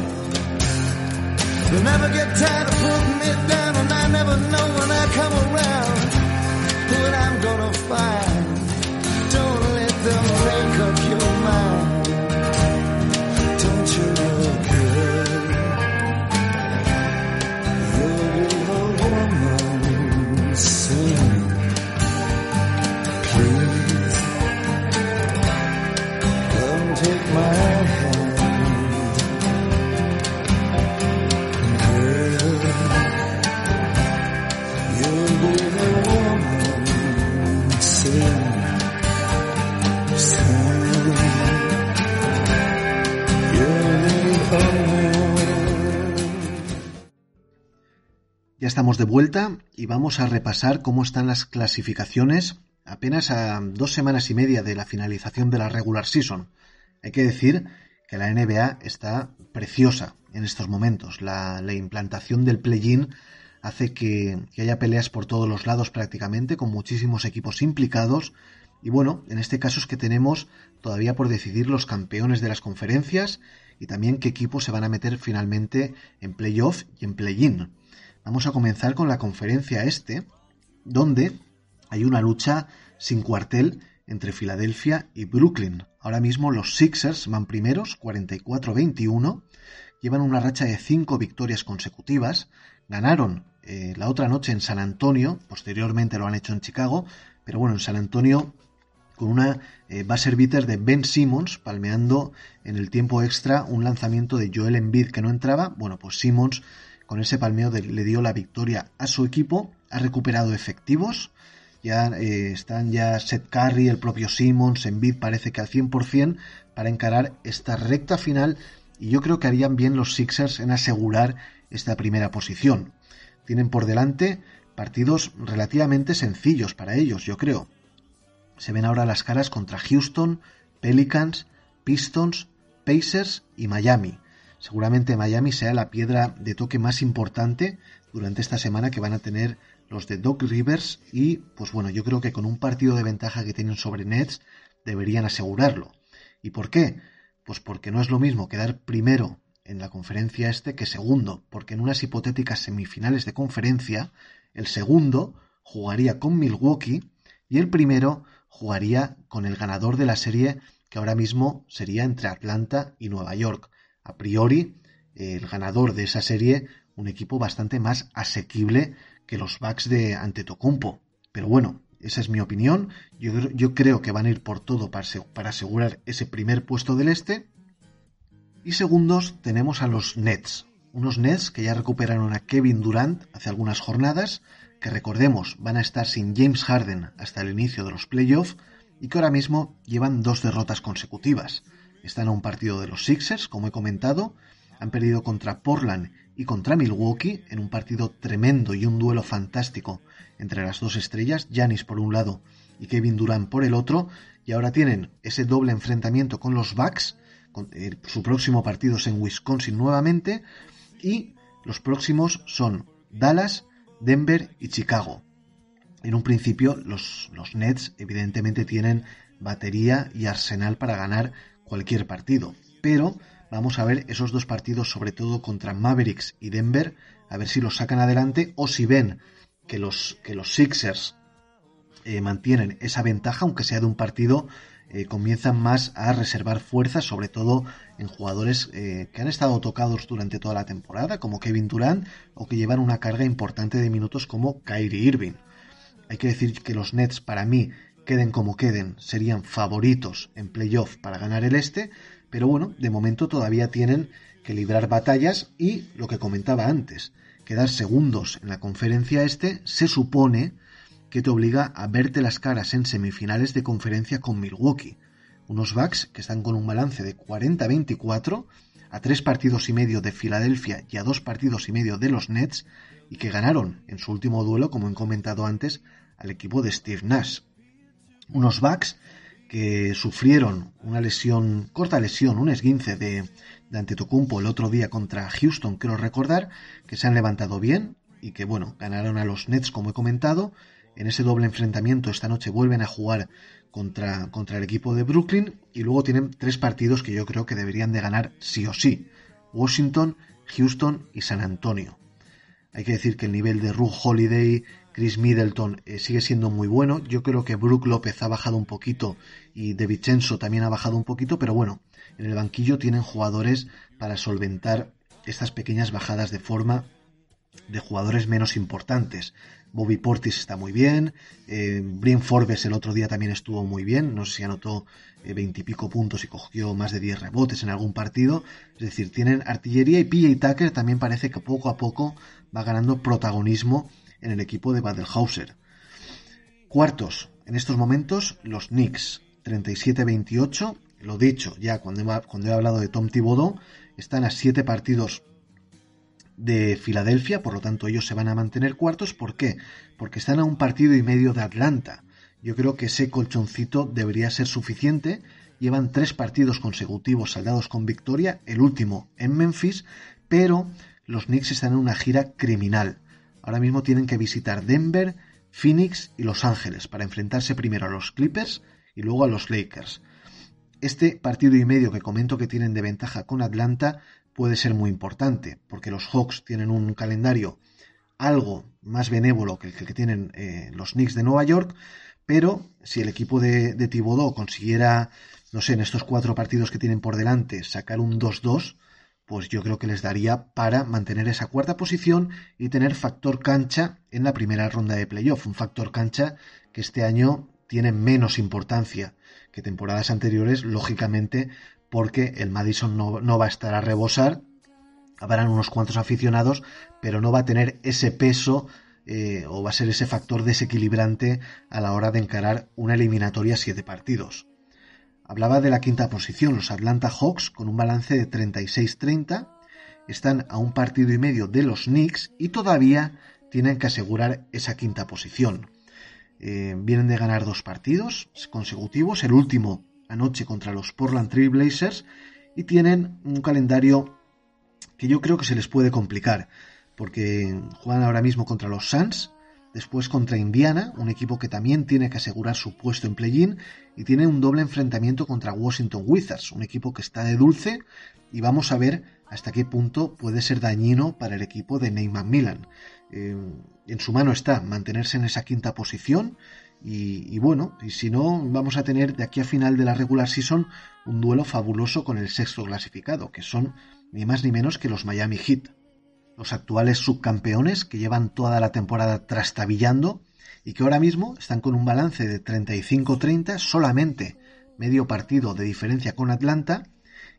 never get tired of putting it down, and I never know when I come around what I'm gonna find. Estamos de vuelta y vamos a repasar cómo están las clasificaciones apenas a dos semanas y media de la finalización de la regular season. Hay que decir que la NBA está preciosa en estos momentos. La, implantación del play-in hace que, haya peleas por todos los lados prácticamente, con muchísimos equipos implicados. Y bueno, en este caso es que tenemos todavía por decidir los campeones de las conferencias y también qué equipos se van a meter finalmente en playoff y en play-in. Vamos a comenzar con la conferencia este, donde hay una lucha sin cuartel entre Filadelfia y Brooklyn. Ahora mismo los Sixers van primeros, 44-21, llevan una racha de 5 victorias consecutivas, ganaron eh, la otra noche en San Antonio, posteriormente lo han hecho en Chicago, pero bueno, en San Antonio con una eh, base beater de Ben Simmons palmeando en el tiempo extra un lanzamiento de Joel Embiid que no entraba, bueno, pues Simmons con ese palmeo le dio la victoria a su equipo, ha recuperado efectivos, ya eh, están ya Seth Curry, el propio Simmons, Embiid parece que al 100% para encarar esta recta final y yo creo que harían bien los Sixers en asegurar esta primera posición. Tienen por delante partidos relativamente sencillos para ellos, yo creo. Se ven ahora las caras contra Houston, Pelicans, Pistons, Pacers y Miami seguramente Miami sea la piedra de toque más importante durante esta semana que van a tener los de Doc Rivers y pues bueno, yo creo que con un partido de ventaja que tienen sobre Nets deberían asegurarlo. ¿Y por qué? Pues porque no es lo mismo quedar primero en la conferencia este que segundo, porque en unas hipotéticas semifinales de conferencia, el segundo jugaría con Milwaukee y el primero jugaría con el ganador de la serie que ahora mismo sería entre Atlanta y Nueva York. A priori, el ganador de esa serie, un equipo bastante más asequible que los Bucks de Antetokounmpo. Pero bueno, esa es mi opinión. Yo, creo que van a ir por todo para, para asegurar ese primer puesto del este. Y segundos tenemos a los Nets. Unos Nets que ya recuperaron a Kevin Durant hace algunas jornadas, que recordemos van a estar sin James Harden hasta el inicio de los playoffs y que ahora mismo llevan dos derrotas consecutivas. Están a un partido de los Sixers, como he comentado, han perdido contra Portland y contra Milwaukee en un partido tremendo y un duelo fantástico entre las dos estrellas, Janis por un lado y Kevin Durant por el otro, y ahora tienen ese doble enfrentamiento con los Bucks, eh, su próximo partido es en Wisconsin nuevamente, y los próximos son Dallas, Denver y Chicago. En un principio, los, los Nets evidentemente tienen batería y arsenal para ganar cualquier partido. Pero vamos a ver esos dos partidos, sobre todo contra Mavericks y Denver, a ver si los sacan adelante o si ven que los, que los Sixers eh, mantienen esa ventaja, aunque sea de un partido, eh, comienzan más a reservar fuerzas, sobre todo en jugadores eh, que han estado tocados durante toda la temporada, como Kevin Durant, o que llevan una carga importante de minutos como Kyrie Irving. Hay que decir que los Nets, para mí, queden como queden, serían favoritos en playoff para ganar el este, pero bueno, de momento todavía tienen que librar batallas y lo que comentaba antes, quedar segundos en la conferencia este se supone que te obliga a verte las caras en semifinales de conferencia con Milwaukee, unos Bucks que están con un balance de 40-24 a tres partidos y medio de Filadelfia y a dos partidos y medio de los Nets y que ganaron en su último duelo, como he comentado antes, al equipo de Steve Nash. Unos Bucks que sufrieron una lesión, corta lesión, un esguince de, de Antetokounmpo el otro día contra Houston, quiero recordar, que se han levantado bien y que, bueno, ganaron a los Nets, como he comentado. En ese doble enfrentamiento esta noche vuelven a jugar contra, contra el equipo de Brooklyn y luego tienen tres partidos que yo creo que deberían de ganar sí o sí. Washington, Houston y San Antonio. Hay que decir que el nivel de Ruth Holiday, Chris Middleton eh, sigue siendo muy bueno. Yo creo que Brook López ha bajado un poquito y De Vincenzo también ha bajado un poquito, pero bueno, en el banquillo tienen jugadores para solventar estas pequeñas bajadas de forma de jugadores menos importantes. Bobby Portis está muy bien, eh, Brian Forbes el otro día también estuvo muy bien, no sé si anotó eh, veintipico puntos y cogió más de 10 rebotes en algún partido. Es decir, tienen artillería y PJ Tucker también parece que poco a poco va ganando protagonismo en el equipo de Badelhauser. Cuartos, en estos momentos, los Knicks, 37-28. Lo dicho, ya cuando he, cuando he hablado de Tom Thibodeau, están a 7 partidos de Filadelfia, por lo tanto ellos se van a mantener cuartos. ¿Por qué? Porque están a un partido y medio de Atlanta. Yo creo que ese colchoncito debería ser suficiente. Llevan tres partidos consecutivos saldados con victoria, el último en Memphis, pero los Knicks están en una gira criminal. Ahora mismo tienen que visitar Denver, Phoenix y Los Ángeles para enfrentarse primero a los Clippers y luego a los Lakers. Este partido y medio que comento que tienen de ventaja con Atlanta puede ser muy importante, porque los Hawks tienen un calendario algo más benévolo que el que tienen eh, los Knicks de Nueva York, pero si el equipo de, de Thibodeau consiguiera, no sé, en estos cuatro partidos que tienen por delante, sacar un 2-2, pues yo creo que les daría para mantener esa cuarta posición y tener factor cancha en la primera ronda de playoff. Un factor cancha que este año tiene menos importancia que temporadas anteriores, lógicamente, porque el Madison no, va a estar a rebosar. Habrán unos cuantos aficionados, pero no va a tener ese peso eh, o va a ser ese factor desequilibrante a la hora de encarar una eliminatoria a siete partidos. Hablaba de la quinta posición, los Atlanta Hawks, con un balance de 36-30, están a un partido y medio de los Knicks y todavía tienen que asegurar esa quinta posición. Eh, vienen de ganar dos partidos consecutivos, el último anoche contra los Portland Trail Blazers, y tienen un calendario que yo creo que se les puede complicar, porque juegan ahora mismo contra los Suns, después contra Indiana, un equipo que también tiene que asegurar su puesto en play-in, y tiene un doble enfrentamiento contra Washington Wizards, un equipo que está de dulce, y vamos a ver hasta qué punto puede ser dañino para el equipo de Neyman Milan. Eh, en su mano está mantenerse en esa quinta posición, y, bueno, y si no, vamos a tener de aquí a final de la regular season un duelo fabuloso con el sexto clasificado, que son ni más ni menos que los Miami Heat los actuales subcampeones que llevan toda la temporada trastabillando y que ahora mismo están con un balance de 35-30, solamente medio partido de diferencia con Atlanta,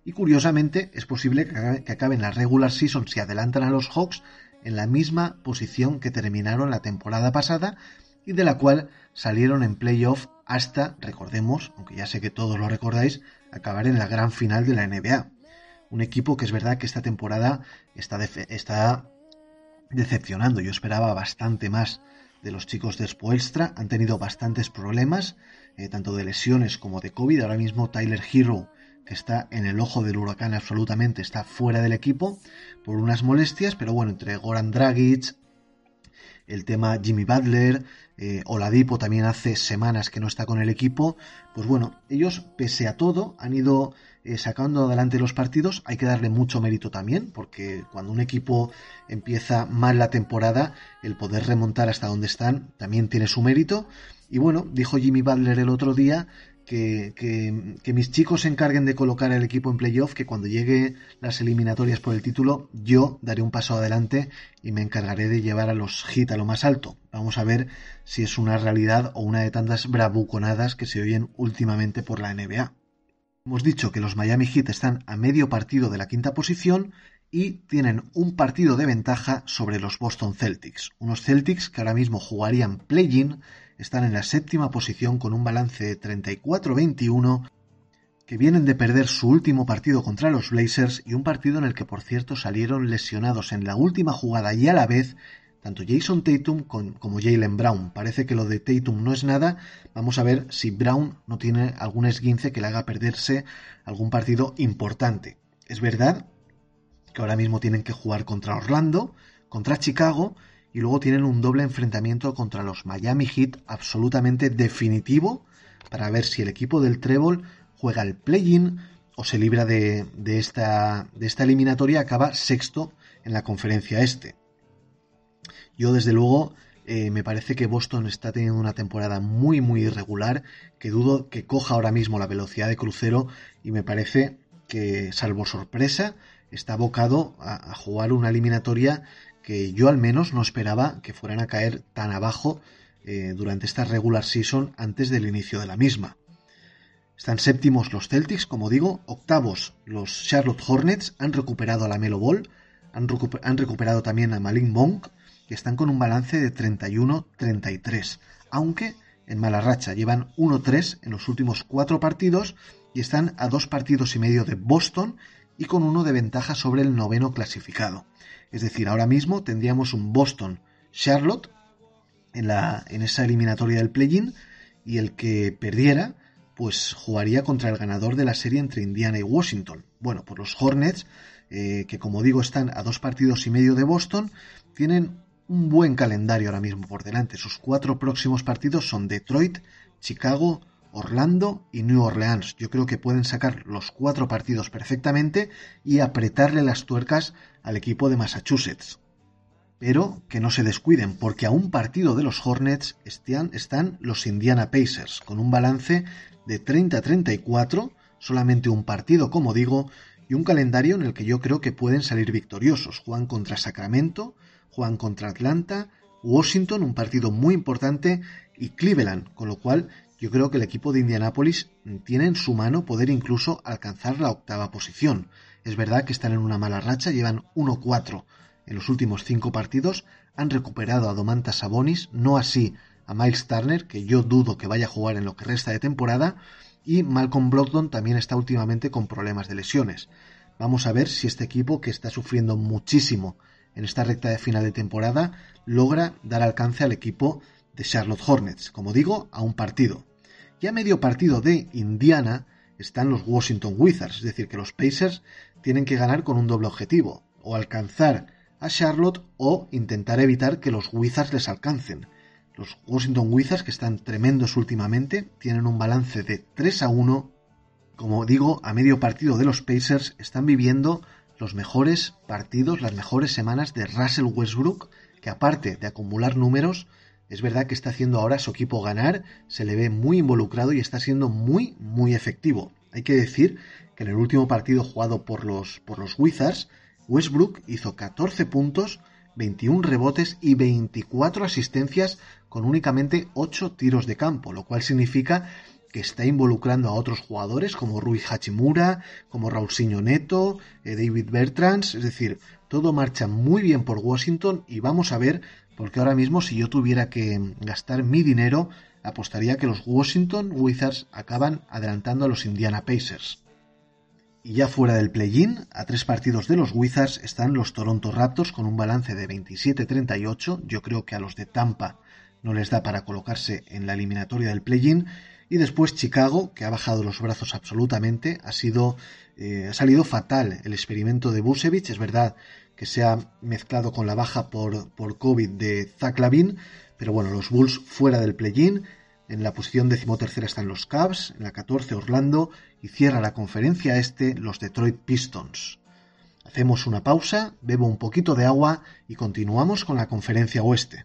y curiosamente es posible que acaben la regular season si adelantan a los Hawks en la misma posición que terminaron la temporada pasada y de la cual salieron en playoff hasta, recordemos, aunque ya sé que todos lo recordáis, acabar en la gran final de la NBA un equipo que es verdad que esta temporada está, está decepcionando. Yo esperaba bastante más de los chicos de Spoelstra. Han tenido bastantes problemas, eh, tanto de lesiones como de COVID. Ahora mismo Tyler Hero, que está en el ojo del huracán absolutamente, está fuera del equipo por unas molestias. Pero bueno, entre Goran Dragic, el tema Jimmy Butler, eh, Oladipo también hace semanas que no está con el equipo. Pues bueno, ellos, pese a todo, han ido eh, sacando adelante los partidos, hay que darle mucho mérito también, porque cuando un equipo empieza mal la temporada, el poder remontar hasta donde están también tiene su mérito. Y bueno, dijo Jimmy Butler el otro día que, que, mis chicos se encarguen de colocar el equipo en playoff, que cuando llegue las eliminatorias por el título, yo daré un paso adelante y me encargaré de llevar a los Heat a lo más alto. Vamos a ver si es una realidad o una de tantas bravuconadas que se oyen últimamente por la NBA. Hemos dicho que los Miami Heat están a medio partido de la quinta posición y tienen un partido de ventaja sobre los Boston Celtics. Unos Celtics que ahora mismo jugarían play-in, están en la séptima posición con un balance de 34-21, que vienen de perder su último partido contra los Blazers y un partido en el que por cierto salieron lesionados en la última jugada y a la vez tanto Jason Tatum como Jalen Brown. Parece que lo de Tatum no es nada. Vamos a ver si Brown no tiene algún esguince que le haga perderse algún partido importante. Es verdad que ahora mismo tienen que jugar contra Orlando, contra Chicago y luego tienen un doble enfrentamiento contra los Miami Heat absolutamente definitivo para ver si el equipo del Trébol juega el play-in o se libra de, esta, de esta eliminatoria, acaba sexto en la conferencia este. Yo desde luego eh, me parece que Boston está teniendo una temporada muy muy irregular, que dudo que coja ahora mismo la velocidad de crucero y me parece que salvo sorpresa está abocado a, jugar una eliminatoria que yo al menos no esperaba que fueran a caer tan abajo eh, durante esta regular season antes del inicio de la misma. Están séptimos los Celtics, como digo, octavos los Charlotte Hornets, han recuperado a la Melo Ball, han, recuperado también a Malik Monk, que están con un balance de 31-33, aunque en mala racha llevan 1-3 en los últimos cuatro partidos y están a dos partidos y medio de Boston y con uno de ventaja sobre el noveno clasificado. Es decir, ahora mismo tendríamos un Boston-Charlotte en, en esa eliminatoria del play-in y el que perdiera pues jugaría contra el ganador de la serie entre Indiana y Washington. Bueno, pues los Hornets, eh, que como digo están a dos partidos y medio de Boston, tienen un buen calendario ahora mismo por delante. Sus cuatro próximos partidos son Detroit, Chicago, Orlando y New Orleans. Yo creo que pueden sacar los cuatro partidos perfectamente y apretarle las tuercas al equipo de Massachusetts. Pero que no se descuiden, porque a un partido de los Hornets están, los Indiana Pacers, con un balance de 30-34, solamente un partido, como digo, y un calendario en el que yo creo que pueden salir victoriosos. Juegan contra Sacramento, juegan contra Atlanta, Washington, un partido muy importante, y Cleveland, con lo cual yo creo que el equipo de Indianápolis tiene en su mano poder incluso alcanzar la octava posición. Es verdad que están en una mala racha, llevan 1-4 en los últimos cinco partidos, han recuperado a Domantas Sabonis, no así a Miles Turner, que yo dudo que vaya a jugar en lo que resta de temporada, y Malcolm Brogdon también está últimamente con problemas de lesiones. Vamos a ver si este equipo, que está sufriendo muchísimo en esta recta de final de temporada logra dar alcance al equipo de Charlotte Hornets, como digo, a un partido. Y a medio partido de Indiana están los Washington Wizards, es decir, que los Pacers tienen que ganar con un doble objetivo, o alcanzar a Charlotte o intentar evitar que los Wizards les alcancen. Los Washington Wizards, que están tremendos últimamente, tienen un balance de 3 a 1. Como digo, a medio partido de los Pacers están viviendo los mejores partidos, las mejores semanas de Russell Westbrook, que aparte de acumular números, es verdad que está haciendo ahora su equipo ganar, se le ve muy involucrado y está siendo muy, muy efectivo. Hay que decir que en el último partido jugado por los, por los Wizards, Westbrook hizo 14 puntos, 21 rebotes y 24 asistencias con únicamente 8 tiros de campo, lo cual significa que está involucrando a otros jugadores como Rui Hachimura, como Raulsinho Neto, eh, David Bertrands, es decir, todo marcha muy bien por Washington y vamos a ver, porque ahora mismo si yo tuviera que gastar mi dinero, apostaría que los Washington Wizards acaban adelantando a los Indiana Pacers. Y ya fuera del play-in, a tres partidos de los Wizards están los Toronto Raptors con un balance de 27-38. Yo creo que a los de Tampa no les da para colocarse en la eliminatoria del play-in. Y después Chicago, que ha bajado los brazos absolutamente, ha sido eh, ha salido fatal el experimento de Busevich. Es verdad que se ha mezclado con la baja por, por COVID de Zach Lavin, pero bueno, los Bulls fuera del play-in. En la posición decimotercera están los Cavs, en la 14 Orlando y cierra la conferencia este los Detroit Pistons. Hacemos una pausa, bebo un poquito de agua y continuamos con la conferencia oeste.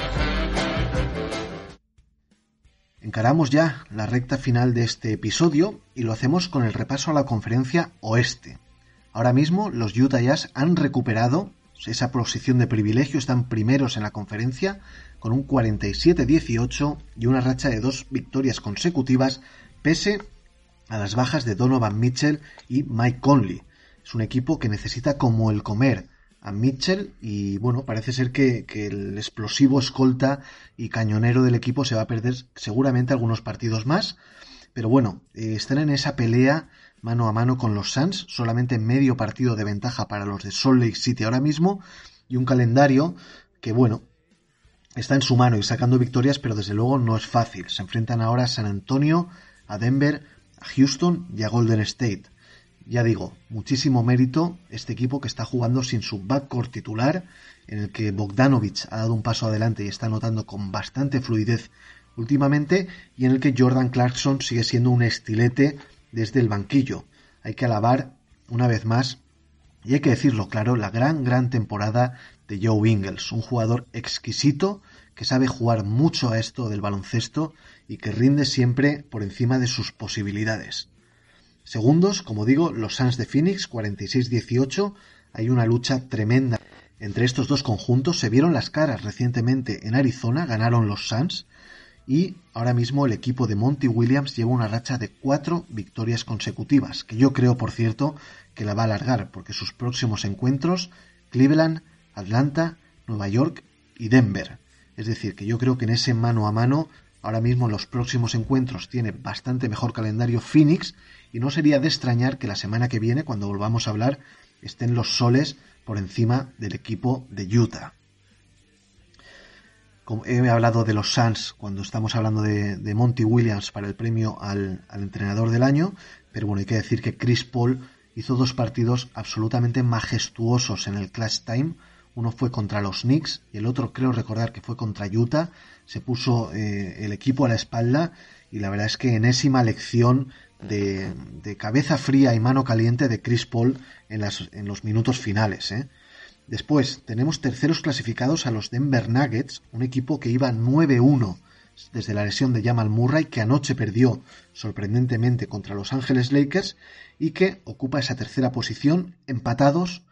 Encaramos ya la recta final de este episodio y lo hacemos con el repaso a la conferencia oeste. Ahora mismo los Utah Jazz han recuperado esa posición de privilegio, están primeros en la conferencia con un 47-18 y una racha de dos victorias consecutivas pese a las bajas de Donovan Mitchell y Mike Conley. Es un equipo que necesita como el comer a Mitchell y bueno, parece ser que, el explosivo escolta y cañonero del equipo se va a perder seguramente algunos partidos más, pero bueno, eh, están en esa pelea mano a mano con los Suns, solamente medio partido de ventaja para los de Salt Lake City ahora mismo y un calendario que bueno, está en su mano y sacando victorias, pero desde luego no es fácil. Se enfrentan ahora a San Antonio, a Denver, a Houston y a Golden State. Ya digo, muchísimo mérito este equipo que está jugando sin su backcourt titular, en el que Bogdanovich ha dado un paso adelante y está notando con bastante fluidez últimamente, y en el que Jordan Clarkson sigue siendo un estilete desde el banquillo. Hay que alabar una vez más, y hay que decirlo claro, la gran, gran temporada de Joe Ingles, un jugador exquisito que sabe jugar mucho a esto del baloncesto y que rinde siempre por encima de sus posibilidades. Segundos, como digo, los Suns de Phoenix, 46-18. Hay una lucha tremenda entre estos dos conjuntos. Se vieron las caras recientemente en Arizona, ganaron los Suns. Y ahora mismo el equipo de Monty Williams lleva una racha de cuatro victorias consecutivas, que yo creo, por cierto, que la va a alargar, porque sus próximos encuentros, Cleveland, Atlanta, Nueva York y Denver. Es decir, que yo creo que en ese mano a mano, ahora mismo en los próximos encuentros tiene bastante mejor calendario Phoenix y no sería de extrañar que la semana que viene, cuando volvamos a hablar, estén los soles por encima del equipo de Utah. Como he hablado de los Suns cuando estamos hablando de, Monty Williams para el premio al, entrenador del año, pero bueno, hay que decir que Chris Paul hizo dos partidos absolutamente majestuosos en el Clash Time. Uno fue contra los Knicks y el otro creo recordar que fue contra Utah. Se puso eh, el equipo a la espalda y la verdad es que enésima lección de, cabeza fría y mano caliente de Chris Paul en, en los minutos finales. ¿eh? Después tenemos terceros clasificados a los Denver Nuggets, un equipo que iba 9-1 desde la lesión de Jamal Murray, que anoche perdió sorprendentemente contra Los Ángeles Lakers y que ocupa esa tercera posición empatados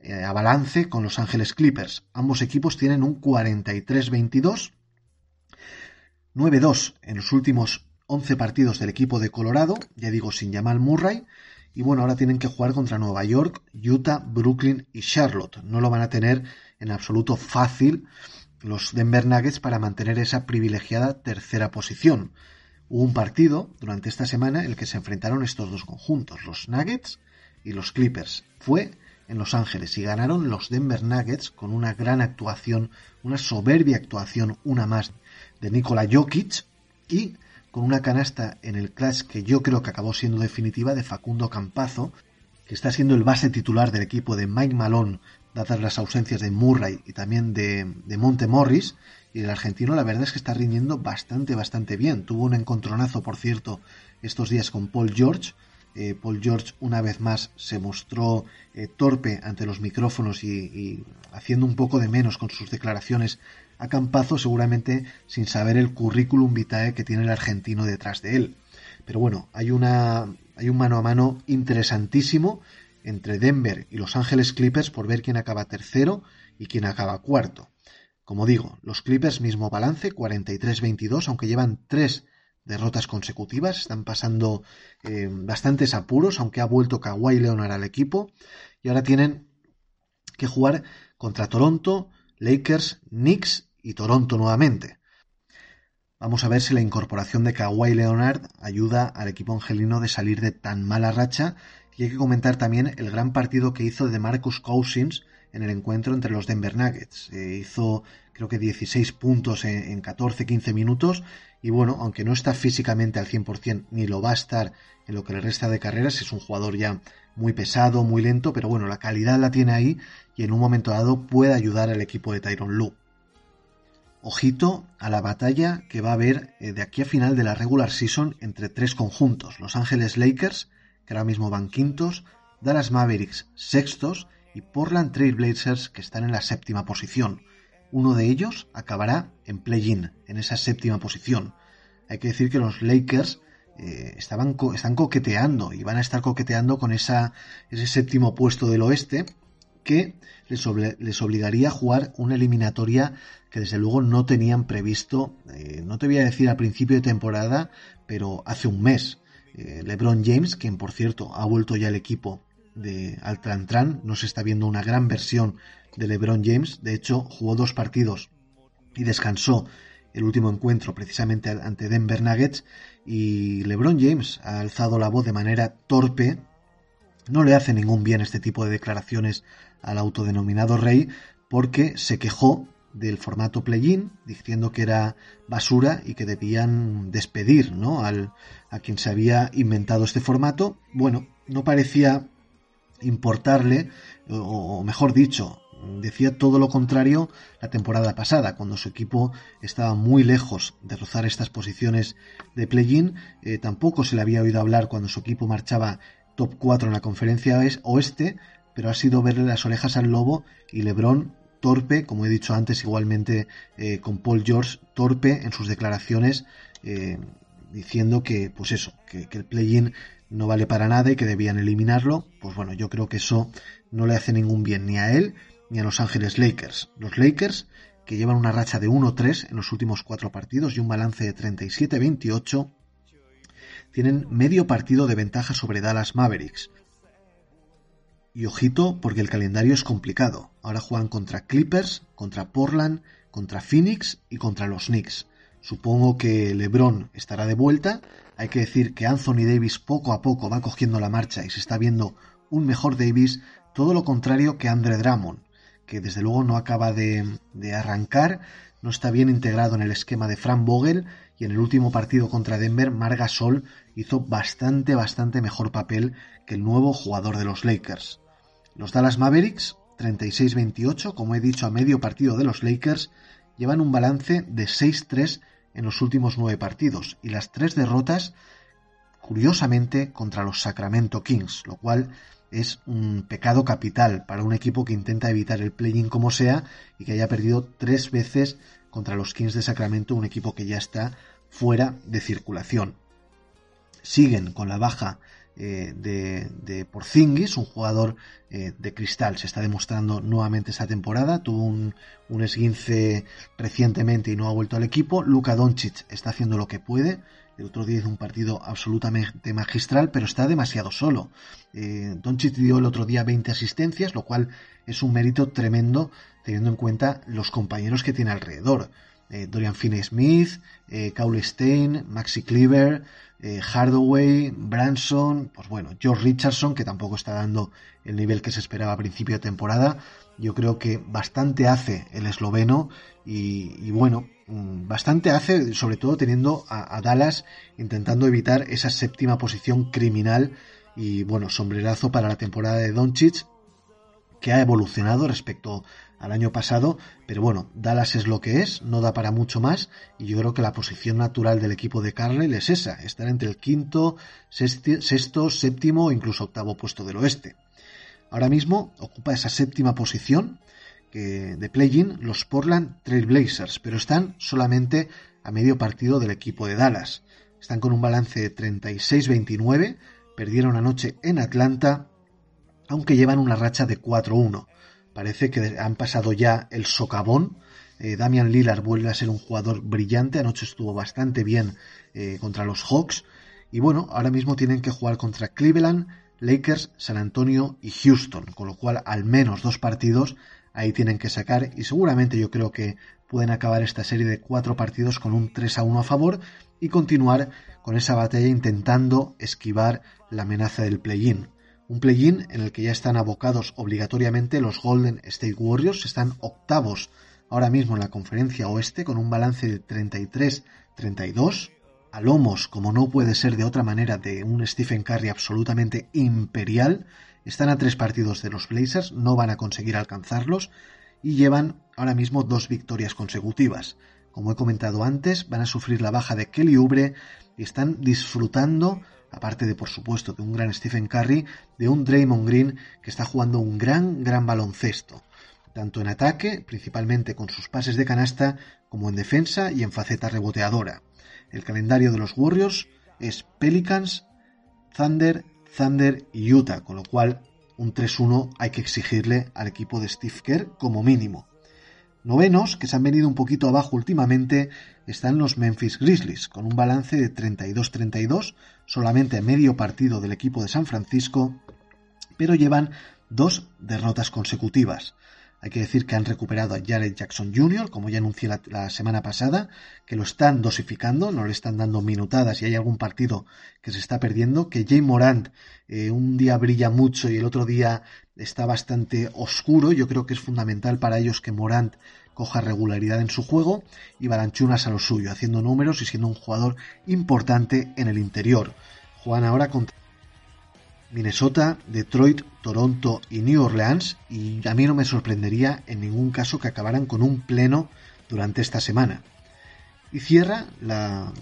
eh, a balance con Los Ángeles Clippers. Ambos equipos tienen un 43-22, 9-2 en los últimos 11 partidos del equipo de Colorado, ya digo sin Jamal Murray, y bueno, ahora tienen que jugar contra Nueva York, Utah, Brooklyn y Charlotte. No lo van a tener en absoluto fácil los Denver Nuggets para mantener esa privilegiada tercera posición. Hubo un partido durante esta semana en el que se enfrentaron estos dos conjuntos, los Nuggets y los Clippers. Fue en Los Ángeles y ganaron los Denver Nuggets con una gran actuación, una soberbia actuación, una más de Nikola Jokic y con una canasta en el clutch que yo creo que acabó siendo definitiva de Facundo Campazo, que está siendo el base titular del equipo de Mike Malone, dadas las ausencias de Murray y también de, de Monte Morris, y el argentino la verdad es que está rindiendo bastante, bastante bien. Tuvo un encontronazo, por cierto, estos días con Paul George, eh, Paul George una vez más se mostró eh, torpe ante los micrófonos y, haciendo un poco de menos con sus declaraciones a Campazo, seguramente sin saber el currículum vitae que tiene el argentino detrás de él. Pero bueno, hay, una, hay un mano a mano interesantísimo entre Denver y Los Ángeles Clippers por ver quién acaba tercero y quién acaba cuarto. Como digo, los Clippers mismo balance, 43-22, aunque llevan tres derrotas consecutivas, están pasando eh, bastantes apuros, aunque ha vuelto Kawhi Leonard al equipo, y ahora tienen que jugar contra Toronto, Lakers, Knicks y Toronto nuevamente. Vamos a ver si la incorporación de Kawhi Leonard ayuda al equipo angelino de salir de tan mala racha. Y hay que comentar también el gran partido que hizo de Marcus Cousins en el encuentro entre los Denver Nuggets. Eh, hizo creo que 16 puntos en, en 14-15 minutos y bueno, aunque no está físicamente al 100% ni lo va a estar en lo que le resta de carreras, es un jugador ya muy pesado, muy lento, pero bueno, la calidad la tiene ahí y en un momento dado puede ayudar al equipo de Tyron Lu. Ojito a la batalla que va a haber eh, de aquí a final de la regular season entre tres conjuntos, Los Ángeles Lakers, que ahora mismo van quintos, Dallas Mavericks sextos y Portland Trail Blazers que están en la séptima posición uno de ellos acabará en play-in, en esa séptima posición. Hay que decir que los Lakers eh, estaban están coqueteando y van a estar coqueteando con esa, ese séptimo puesto del oeste que les, les, obligaría a jugar una eliminatoria que desde luego no tenían previsto, eh, no te voy a decir a principio de temporada, pero hace un mes. Eh, LeBron James, quien por cierto ha vuelto ya al equipo de Altrantran, nos está viendo una gran versión de LeBron James. De hecho, jugó dos partidos y descansó el último encuentro precisamente ante Denver Nuggets y LeBron James ha alzado la voz de manera torpe. No le hace ningún bien este tipo de declaraciones al autodenominado rey porque se quejó del formato play-in diciendo que era basura y que debían despedir ¿no? Al, a quien se había inventado este formato. Bueno, no parecía importarle, o mejor dicho, decía todo lo contrario la temporada pasada, cuando su equipo estaba muy lejos de rozar estas posiciones de play-in. Eh, tampoco se le había oído hablar cuando su equipo marchaba top 4 en la conferencia oeste, pero ha sido verle las orejas al lobo y Lebron torpe, como he dicho antes, igualmente eh, con Paul George, torpe en sus declaraciones, eh, diciendo que, pues eso, que, que el play-in no vale para nada y que debían eliminarlo. Pues bueno, yo creo que eso no le hace ningún bien ni a él ni a Los Ángeles Lakers. Los Lakers, que llevan una racha de 1-3 en los últimos cuatro partidos y un balance de 37-28, tienen medio partido de ventaja sobre Dallas Mavericks. Y ojito porque el calendario es complicado. Ahora juegan contra Clippers, contra Portland, contra Phoenix y contra los Knicks. Supongo que LeBron estará de vuelta. Hay que decir que Anthony Davis poco a poco va cogiendo la marcha y se está viendo un mejor Davis, todo lo contrario que Andre Drummond, que desde luego no acaba de, arrancar, no está bien integrado en el esquema de Frank Vogel y en el último partido contra Denver, Marga Sol hizo bastante, bastante mejor papel que el nuevo jugador de los Lakers. Los Dallas Mavericks, 36-28, como he dicho a medio partido de los Lakers, llevan un balance de 6-3 en los últimos nueve partidos y las tres derrotas, curiosamente, contra los Sacramento Kings, lo cual es un pecado capital para un equipo que intenta evitar el play-in como sea y que haya perdido tres veces contra los Kings de Sacramento, un equipo que ya está fuera de circulación. Siguen con la baja eh, de, de, Porzingis, un jugador eh, de cristal, se está demostrando nuevamente esta temporada, tuvo un, un, esguince recientemente y no ha vuelto al equipo, Luka Doncic está haciendo lo que puede, el otro día hizo un partido absolutamente magistral, pero está demasiado solo. Eh, Doncic dio el otro día 20 asistencias, lo cual es un mérito tremendo teniendo en cuenta los compañeros que tiene alrededor. eh, Dorian Finney-Smith, eh, Stein, Maxi Cleaver, eh, Hardaway, Branson, pues bueno, George Richardson, que tampoco está dando el nivel que se esperaba a principio de temporada. Yo creo que bastante hace el esloveno y, bueno, bastante hace, sobre todo teniendo a, Dallas intentando evitar esa séptima posición criminal y bueno, sombrerazo para la temporada de Doncic que ha evolucionado respecto al año pasado, pero bueno, Dallas es lo que es, no da para mucho más y yo creo que la posición natural del equipo de Carlisle es esa, estar entre el quinto, sexto, séptimo o incluso octavo puesto del oeste. Ahora mismo ocupa esa séptima posición de play-in los Portland Trail Blazers, pero están solamente a medio partido del equipo de Dallas. Están con un balance de 36-29, perdieron anoche en Atlanta, aunque llevan una racha de 4-1. Parece que han pasado ya el socavón. Eh, Damian Lillard vuelve a ser un jugador brillante. Anoche estuvo bastante bien eh, contra los Hawks. Y bueno, ahora mismo tienen que jugar contra Cleveland, Lakers, San Antonio y Houston. Con lo cual, al menos dos partidos ahí tienen que sacar. Y seguramente yo creo que pueden acabar esta serie de cuatro partidos con un 3 a 1 a favor y continuar con esa batalla intentando esquivar la amenaza del play-in. Un play-in en el que ya están abocados obligatoriamente los Golden State Warriors, están octavos ahora mismo en la conferencia oeste con un balance de 33-32, a lomos, como no puede ser de otra manera, de un Stephen Curry absolutamente imperial, están a tres partidos de los Blazers, no van a conseguir alcanzarlos y llevan ahora mismo dos victorias consecutivas. Como he comentado antes, van a sufrir la baja de Kelly Oubre y están disfrutando aparte de por supuesto de un gran Stephen Curry, de un Draymond Green que está jugando un gran, gran baloncesto, tanto en ataque, principalmente con sus pases de canasta, como en defensa y en faceta reboteadora. El calendario de los Warriors es Pelicans, Thunder, Thunder y Utah, con lo cual un 3-1 hay que exigirle al equipo de Steve Kerr como mínimo. Novenos, que se han venido un poquito abajo últimamente, están los Memphis Grizzlies, con un balance de 32-32, solamente a medio partido del equipo de San Francisco, pero llevan dos derrotas consecutivas. Hay que decir que han recuperado a Jared Jackson Jr., como ya anuncié la, semana pasada, que lo están dosificando, no le están dando minutadas y hay algún partido que se está perdiendo, que Jay Morant eh, un día brilla mucho y el otro día está bastante oscuro. Yo creo que es fundamental para ellos que Morant coja regularidad en su juego y Balanchunas a lo suyo, haciendo números y siendo un jugador importante en el interior. Juegan ahora contra Minnesota, Detroit, Toronto y New Orleans y a mí no me sorprendería en ningún caso que acabaran con un pleno durante esta semana. Y cierra la,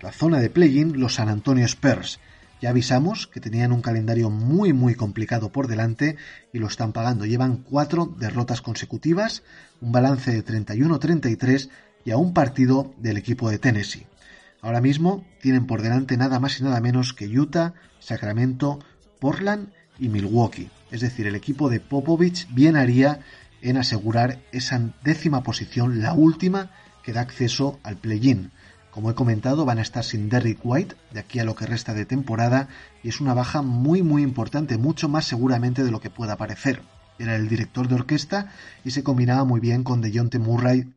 la zona de play-in los San Antonio Spurs, ya avisamos que tenían un calendario muy muy complicado por delante y lo están pagando. Llevan cuatro derrotas consecutivas, un balance de 31-33 y a un partido del equipo de Tennessee. Ahora mismo tienen por delante nada más y nada menos que Utah, Sacramento, Portland y Milwaukee. Es decir, el equipo de Popovich bien haría en asegurar esa décima posición, la última que da acceso al play-in. Como he comentado, van a estar sin Derrick White de aquí a lo que resta de temporada y es una baja muy muy importante, mucho más seguramente de lo que pueda parecer. Era el director de orquesta y se combinaba muy bien con DeJounte Murray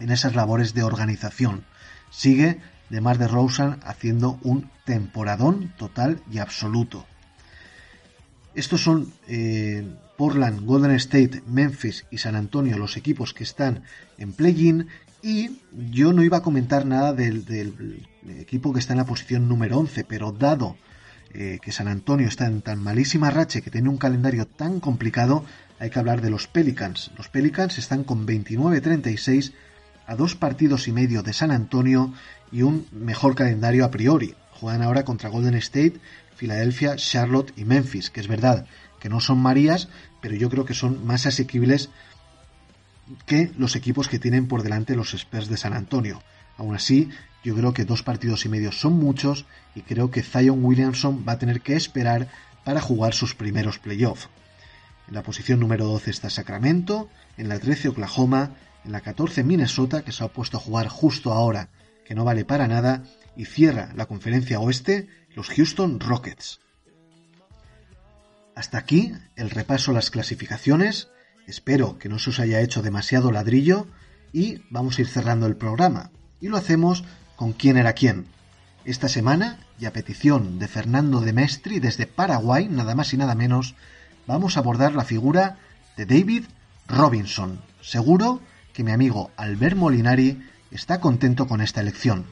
en esas labores de organización. Sigue de Mar de Rosen haciendo un temporadón total y absoluto. Estos son eh, Portland, Golden State, Memphis y San Antonio los equipos que están en play-in y yo no iba a comentar nada del, equipo que está en la posición número 11, pero dado eh, que San Antonio está en tan malísima racha que tiene un calendario tan complicado, hay que hablar de los Pelicans. Los Pelicans están con 29-36 a dos partidos y medio de San Antonio y un mejor calendario a priori. Juegan ahora contra Golden State, Filadelfia, Charlotte y Memphis, que es verdad que no son Marías, pero yo creo que son más asequibles que los equipos que tienen por delante los Spurs de San Antonio. Aún así, yo creo que dos partidos y medio son muchos y creo que Zion Williamson va a tener que esperar para jugar sus primeros playoffs. En la posición número 12 está Sacramento, en la 13 Oklahoma, en la 14 Minnesota, que se ha puesto a jugar justo ahora, que no vale para nada, y cierra la conferencia oeste los Houston Rockets. Hasta aquí el repaso a las clasificaciones Espero que no se os haya hecho demasiado ladrillo Y vamos a ir cerrando el programa. Y lo hacemos con quién era quién. Esta semana, y a petición de Fernando de Mestri desde Paraguay, nada más y nada menos, vamos a abordar la figura de David Robinson. Seguro que mi amigo Albert Molinari está contento con esta elección.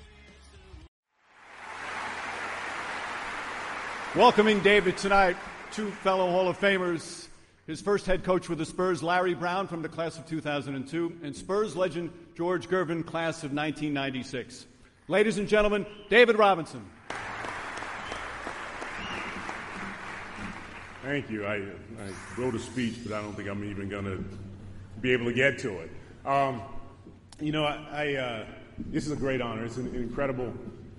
Welcoming David tonight, two fellow Hall of Famers. His first head coach with the Spurs, Larry Brown, from the class of 2002, and Spurs legend George Gervin, class of 1996. Ladies and gentlemen, David Robinson. Thank you. I, I wrote a speech, but I don't think I'm even going to be able to get to it. Um, you know, I, I uh, this is a great honor. It's an incredible,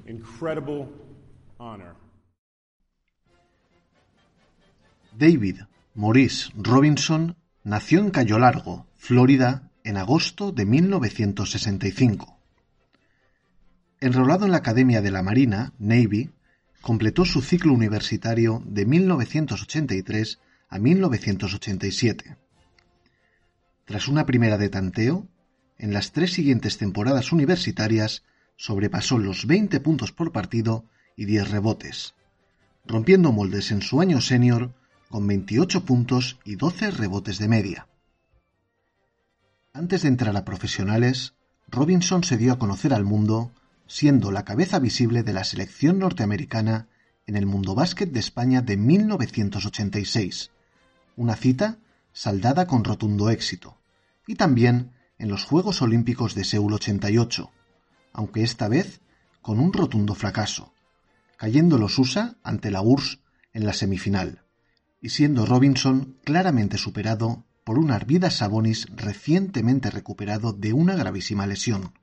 incredible honor. David Maurice Robinson nació en Cayo Largo, Florida, en agosto de 1965. Enrolado en la Academia de la Marina, Navy, completó su ciclo universitario de 1983 a 1987. Tras una primera de tanteo, en las tres siguientes temporadas universitarias sobrepasó los 20 puntos por partido y 10 rebotes, rompiendo moldes en su año senior con 28 puntos y 12 rebotes de media. Antes de entrar a profesionales, Robinson se dio a conocer al mundo siendo la cabeza visible de la selección norteamericana en el Mundo Básquet de España de 1986, una cita saldada con rotundo éxito, y también en los Juegos Olímpicos de Seúl 88, aunque esta vez con un rotundo fracaso, cayendo los USA ante la URSS en la semifinal y siendo Robinson claramente superado por un Arvidas Sabonis recientemente recuperado de una gravísima lesión.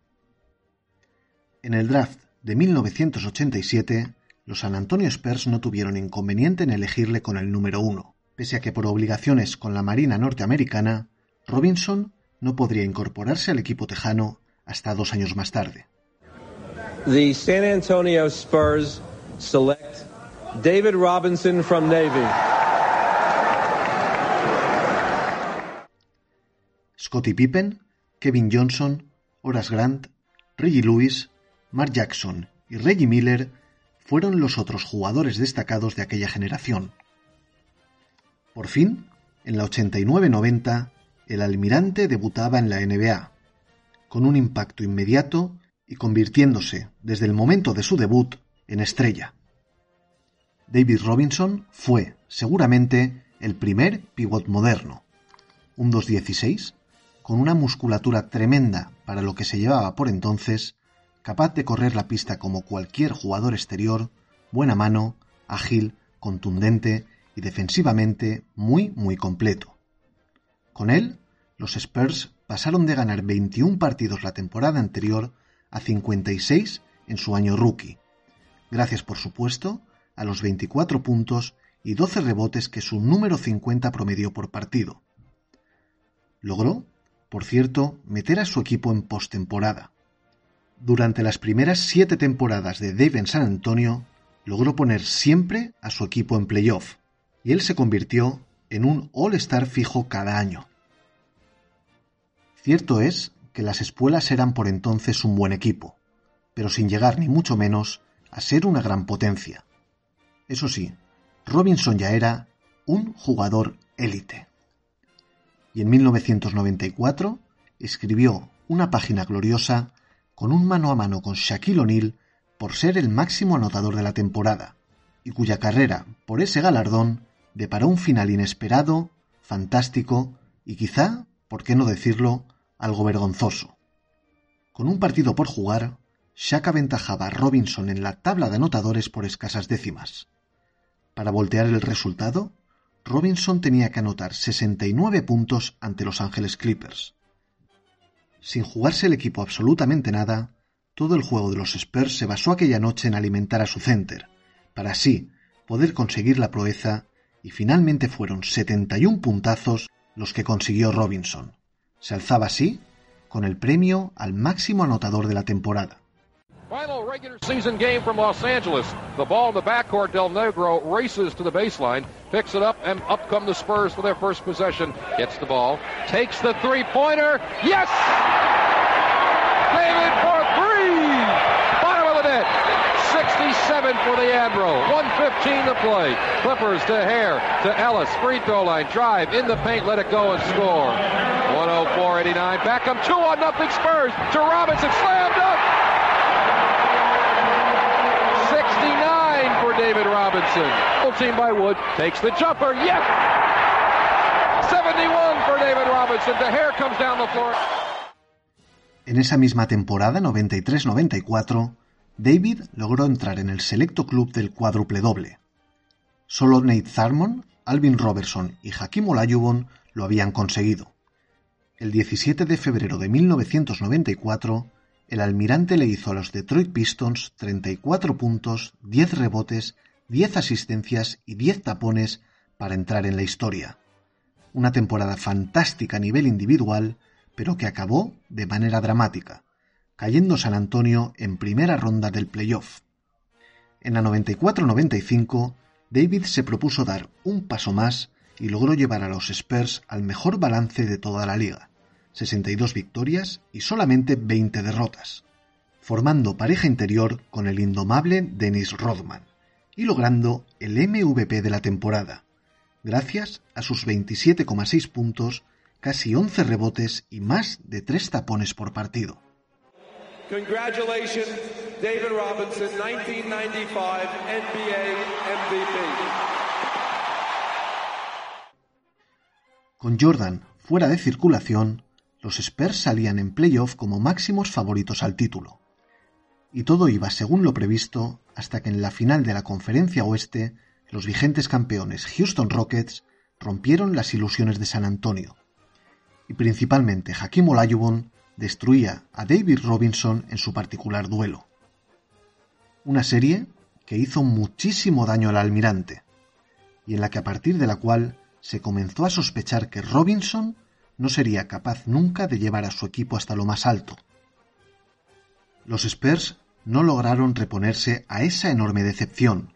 En el draft de 1987, los San Antonio Spurs no tuvieron inconveniente en elegirle con el número uno, pese a que por obligaciones con la Marina norteamericana, Robinson no podría incorporarse al equipo tejano hasta dos años más tarde. The San Antonio Spurs select David Robinson from Navy. Scottie Pippen, Kevin Johnson, Horace Grant, Reggie Lewis, Mark Jackson y Reggie Miller fueron los otros jugadores destacados de aquella generación. Por fin, en la 89-90, el almirante debutaba en la NBA, con un impacto inmediato y convirtiéndose, desde el momento de su debut, en estrella. David Robinson fue, seguramente, el primer pivot moderno, un 216 con una musculatura tremenda para lo que se llevaba por entonces, capaz de correr la pista como cualquier jugador exterior, buena mano, ágil, contundente y defensivamente muy muy completo. Con él, los Spurs pasaron de ganar 21 partidos la temporada anterior a 56 en su año rookie, gracias por supuesto a los 24 puntos y 12 rebotes que su número 50 promedió por partido. Logró por cierto, meter a su equipo en postemporada. Durante las primeras siete temporadas de Dave en San Antonio, logró poner siempre a su equipo en playoff, y él se convirtió en un All-Star fijo cada año. Cierto es que las espuelas eran por entonces un buen equipo, pero sin llegar ni mucho menos a ser una gran potencia. Eso sí, Robinson ya era un jugador élite y en 1994 escribió una página gloriosa con un mano a mano con Shaquille O'Neal por ser el máximo anotador de la temporada, y cuya carrera, por ese galardón, deparó un final inesperado, fantástico y quizá, por qué no decirlo, algo vergonzoso. Con un partido por jugar, Shaq aventajaba a Robinson en la tabla de anotadores por escasas décimas. Para voltear el resultado, Robinson tenía que anotar 69 puntos ante Los Ángeles Clippers. Sin jugarse el equipo absolutamente nada, todo el juego de los Spurs se basó aquella noche en alimentar a su center, para así poder conseguir la proeza, y finalmente fueron 71 puntazos los que consiguió Robinson. Se alzaba así con el premio al máximo anotador de la temporada. Final regular season game from Los Angeles. The ball in the backcourt. Del Negro races to the baseline, picks it up, and up come the Spurs for their first possession. Gets the ball, takes the three pointer. Yes! David for three. Bottom of the net. 67 for the Admiral. 115 to play. Clippers to Hare to Ellis. Free throw line. Drive in the paint. Let it go and score. 104-89. Beckham. Two on nothing Spurs. To Robinson. Slammed up. 69 for David Robinson. Full team by Wood. Takes the jumper. Yes. 71 for David Robinson. The hair comes down the floor. En esa misma temporada, 93-94, David logró entrar en el selecto club del cuádruple doble. Solo Nate Tharmon, Alvin Robertson y Hakim Olajuwon lo habían conseguido. El 17 de febrero de 1994, el almirante le hizo a los Detroit Pistons 34 puntos, 10 rebotes, 10 asistencias y 10 tapones para entrar en la historia. Una temporada fantástica a nivel individual, pero que acabó de manera dramática cayendo San Antonio en primera ronda del playoff. En la 94-95, David se propuso dar un paso más y logró llevar a los Spurs al mejor balance de toda la liga, 62 victorias y solamente 20 derrotas, formando pareja interior con el indomable Dennis Rodman y logrando el MVP de la temporada, gracias a sus 27,6 puntos, casi 11 rebotes y más de 3 tapones por partido. Congratulations, David Robinson, 1995 NBA MVP. Con Jordan fuera de circulación, los Spurs salían en playoff como máximos favoritos al título. Y todo iba según lo previsto hasta que en la final de la conferencia oeste los vigentes campeones Houston Rockets rompieron las ilusiones de San Antonio. Y principalmente Hakim Olajuwon destruía a David Robinson en su particular duelo. Una serie que hizo muchísimo daño al almirante, y en la que a partir de la cual se comenzó a sospechar que Robinson no sería capaz nunca de llevar a su equipo hasta lo más alto. Los Spurs no lograron reponerse a esa enorme decepción,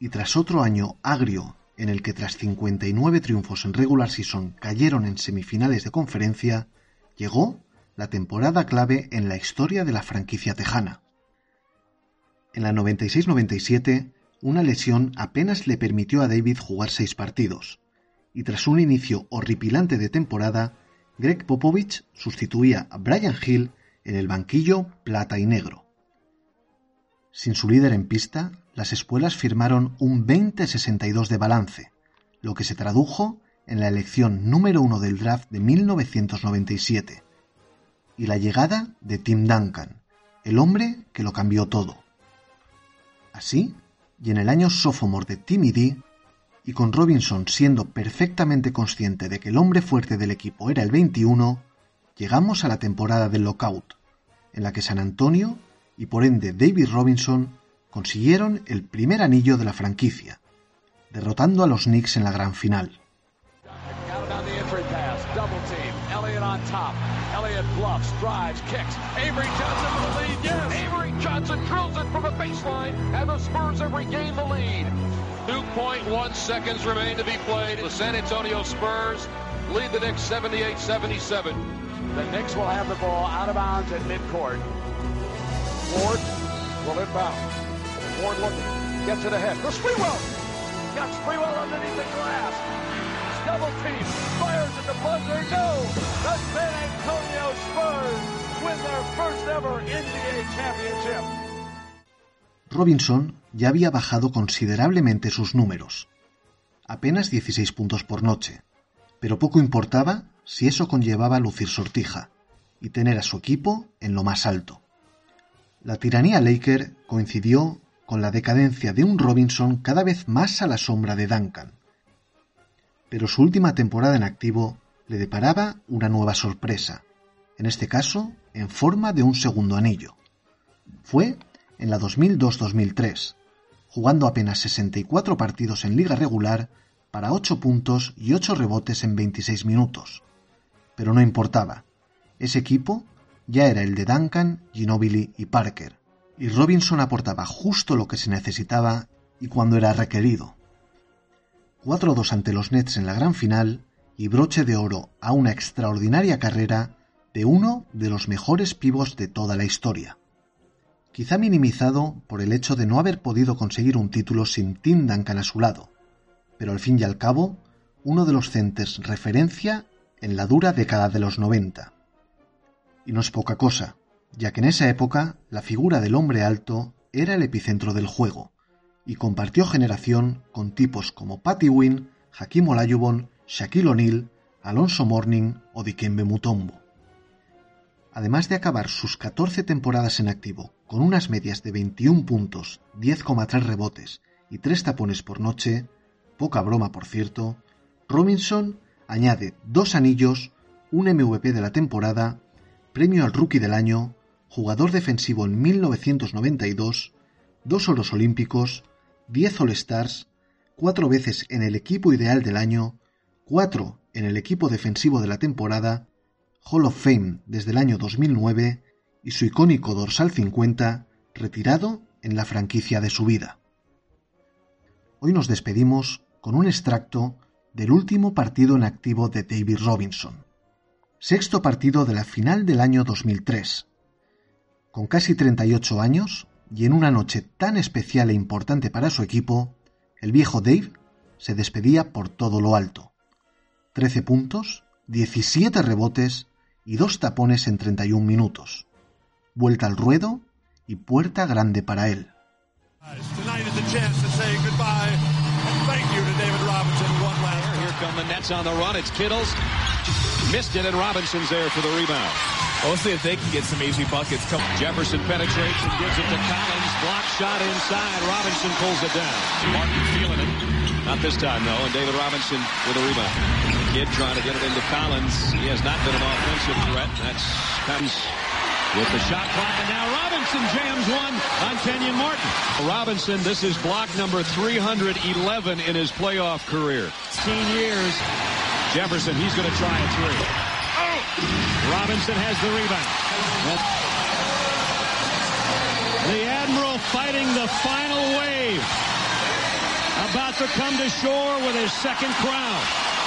y tras otro año agrio en el que tras 59 triunfos en regular season cayeron en semifinales de conferencia, llegó la temporada clave en la historia de la franquicia tejana. En la 96-97, una lesión apenas le permitió a David jugar seis partidos, y tras un inicio horripilante de temporada, Greg Popovich sustituía a Brian Hill en el banquillo plata y negro. Sin su líder en pista, las espuelas firmaron un 20-62 de balance, lo que se tradujo en la elección número uno del draft de 1997 y la llegada de Tim Duncan, el hombre que lo cambió todo. Así, y en el año sophomore de Timmy D, y con Robinson siendo perfectamente consciente de que el hombre fuerte del equipo era el 21, llegamos a la temporada del lockout, en la que San Antonio y por ende David Robinson consiguieron el primer anillo de la franquicia, derrotando a los Knicks en la gran final. Top. Elliott bluffs, drives, kicks. Avery Johnson for the lead. Yes. Avery Johnson drills it from the baseline, and the Spurs have regained the lead. 2.1 seconds remain to be played. The San Antonio Spurs lead the Knicks 78-77. The Knicks will have the ball out of bounds at midcourt. Ward will inbound. Ward looking, gets it ahead. The Sprewell got Sprewell underneath the glass. double team. Fires at the buzzer. No. The San Antonio Spurs win their first ever NBA championship. Robinson ya había bajado considerablemente sus números. Apenas 16 puntos por noche. Pero poco importaba si eso conllevaba lucir sortija y tener a su equipo en lo más alto. La tiranía Laker coincidió con la decadencia de un Robinson cada vez más a la sombra de Duncan pero su última temporada en activo le deparaba una nueva sorpresa, en este caso en forma de un segundo anillo. Fue en la 2002-2003, jugando apenas 64 partidos en liga regular para 8 puntos y 8 rebotes en 26 minutos. Pero no importaba, ese equipo ya era el de Duncan, Ginobili y Parker, y Robinson aportaba justo lo que se necesitaba y cuando era requerido. 4-2 ante los Nets en la gran final y broche de oro a una extraordinaria carrera de uno de los mejores pivos de toda la historia. Quizá minimizado por el hecho de no haber podido conseguir un título sin Tim Duncan a su lado, pero al fin y al cabo, uno de los centers referencia en la dura década de los 90. Y no es poca cosa, ya que en esa época la figura del hombre alto era el epicentro del juego, y compartió generación con tipos como Patty Wynn, Hakim Olajuwon, Shaquille O'Neal, Alonso Morning o Dikembe Mutombo. Además de acabar sus 14 temporadas en activo con unas medias de 21 puntos, 10,3 rebotes y 3 tapones por noche, poca broma por cierto, Robinson añade dos anillos, un MVP de la temporada, premio al Rookie del Año, jugador defensivo en 1992, dos oros olímpicos, 10 All-Stars, cuatro veces en el equipo ideal del año, cuatro en el equipo defensivo de la temporada, Hall of Fame desde el año 2009 y su icónico dorsal 50 retirado en la franquicia de su vida. Hoy nos despedimos con un extracto del último partido en activo de David Robinson. Sexto partido de la final del año 2003. Con casi 38 años y en una noche tan especial e importante para su equipo, el viejo Dave se despedía por todo lo alto. 13 puntos, 17 rebotes y dos tapones en 31 minutos. Vuelta al ruedo y puerta grande para él. come the Nets on the run. It's Kittles. Missed it, and Robinson's there for the rebound. We'll see if they can get some easy buckets. Come Jefferson penetrates and gives it to Collins. Block shot inside. Robinson pulls it down. Martin it. Not this time, though. And David Robinson with a rebound. Kid trying to get it into Collins. He has not been an offensive threat. That's comes with the shot clock. And now Robinson jams one on Kenyon Martin. Robinson, this is block number 311 in his playoff career. 16 years. Jefferson, he's going to try a three. Oh! Robinson has the rebound. The Admiral fighting the final wave. About to come to shore with his second crown.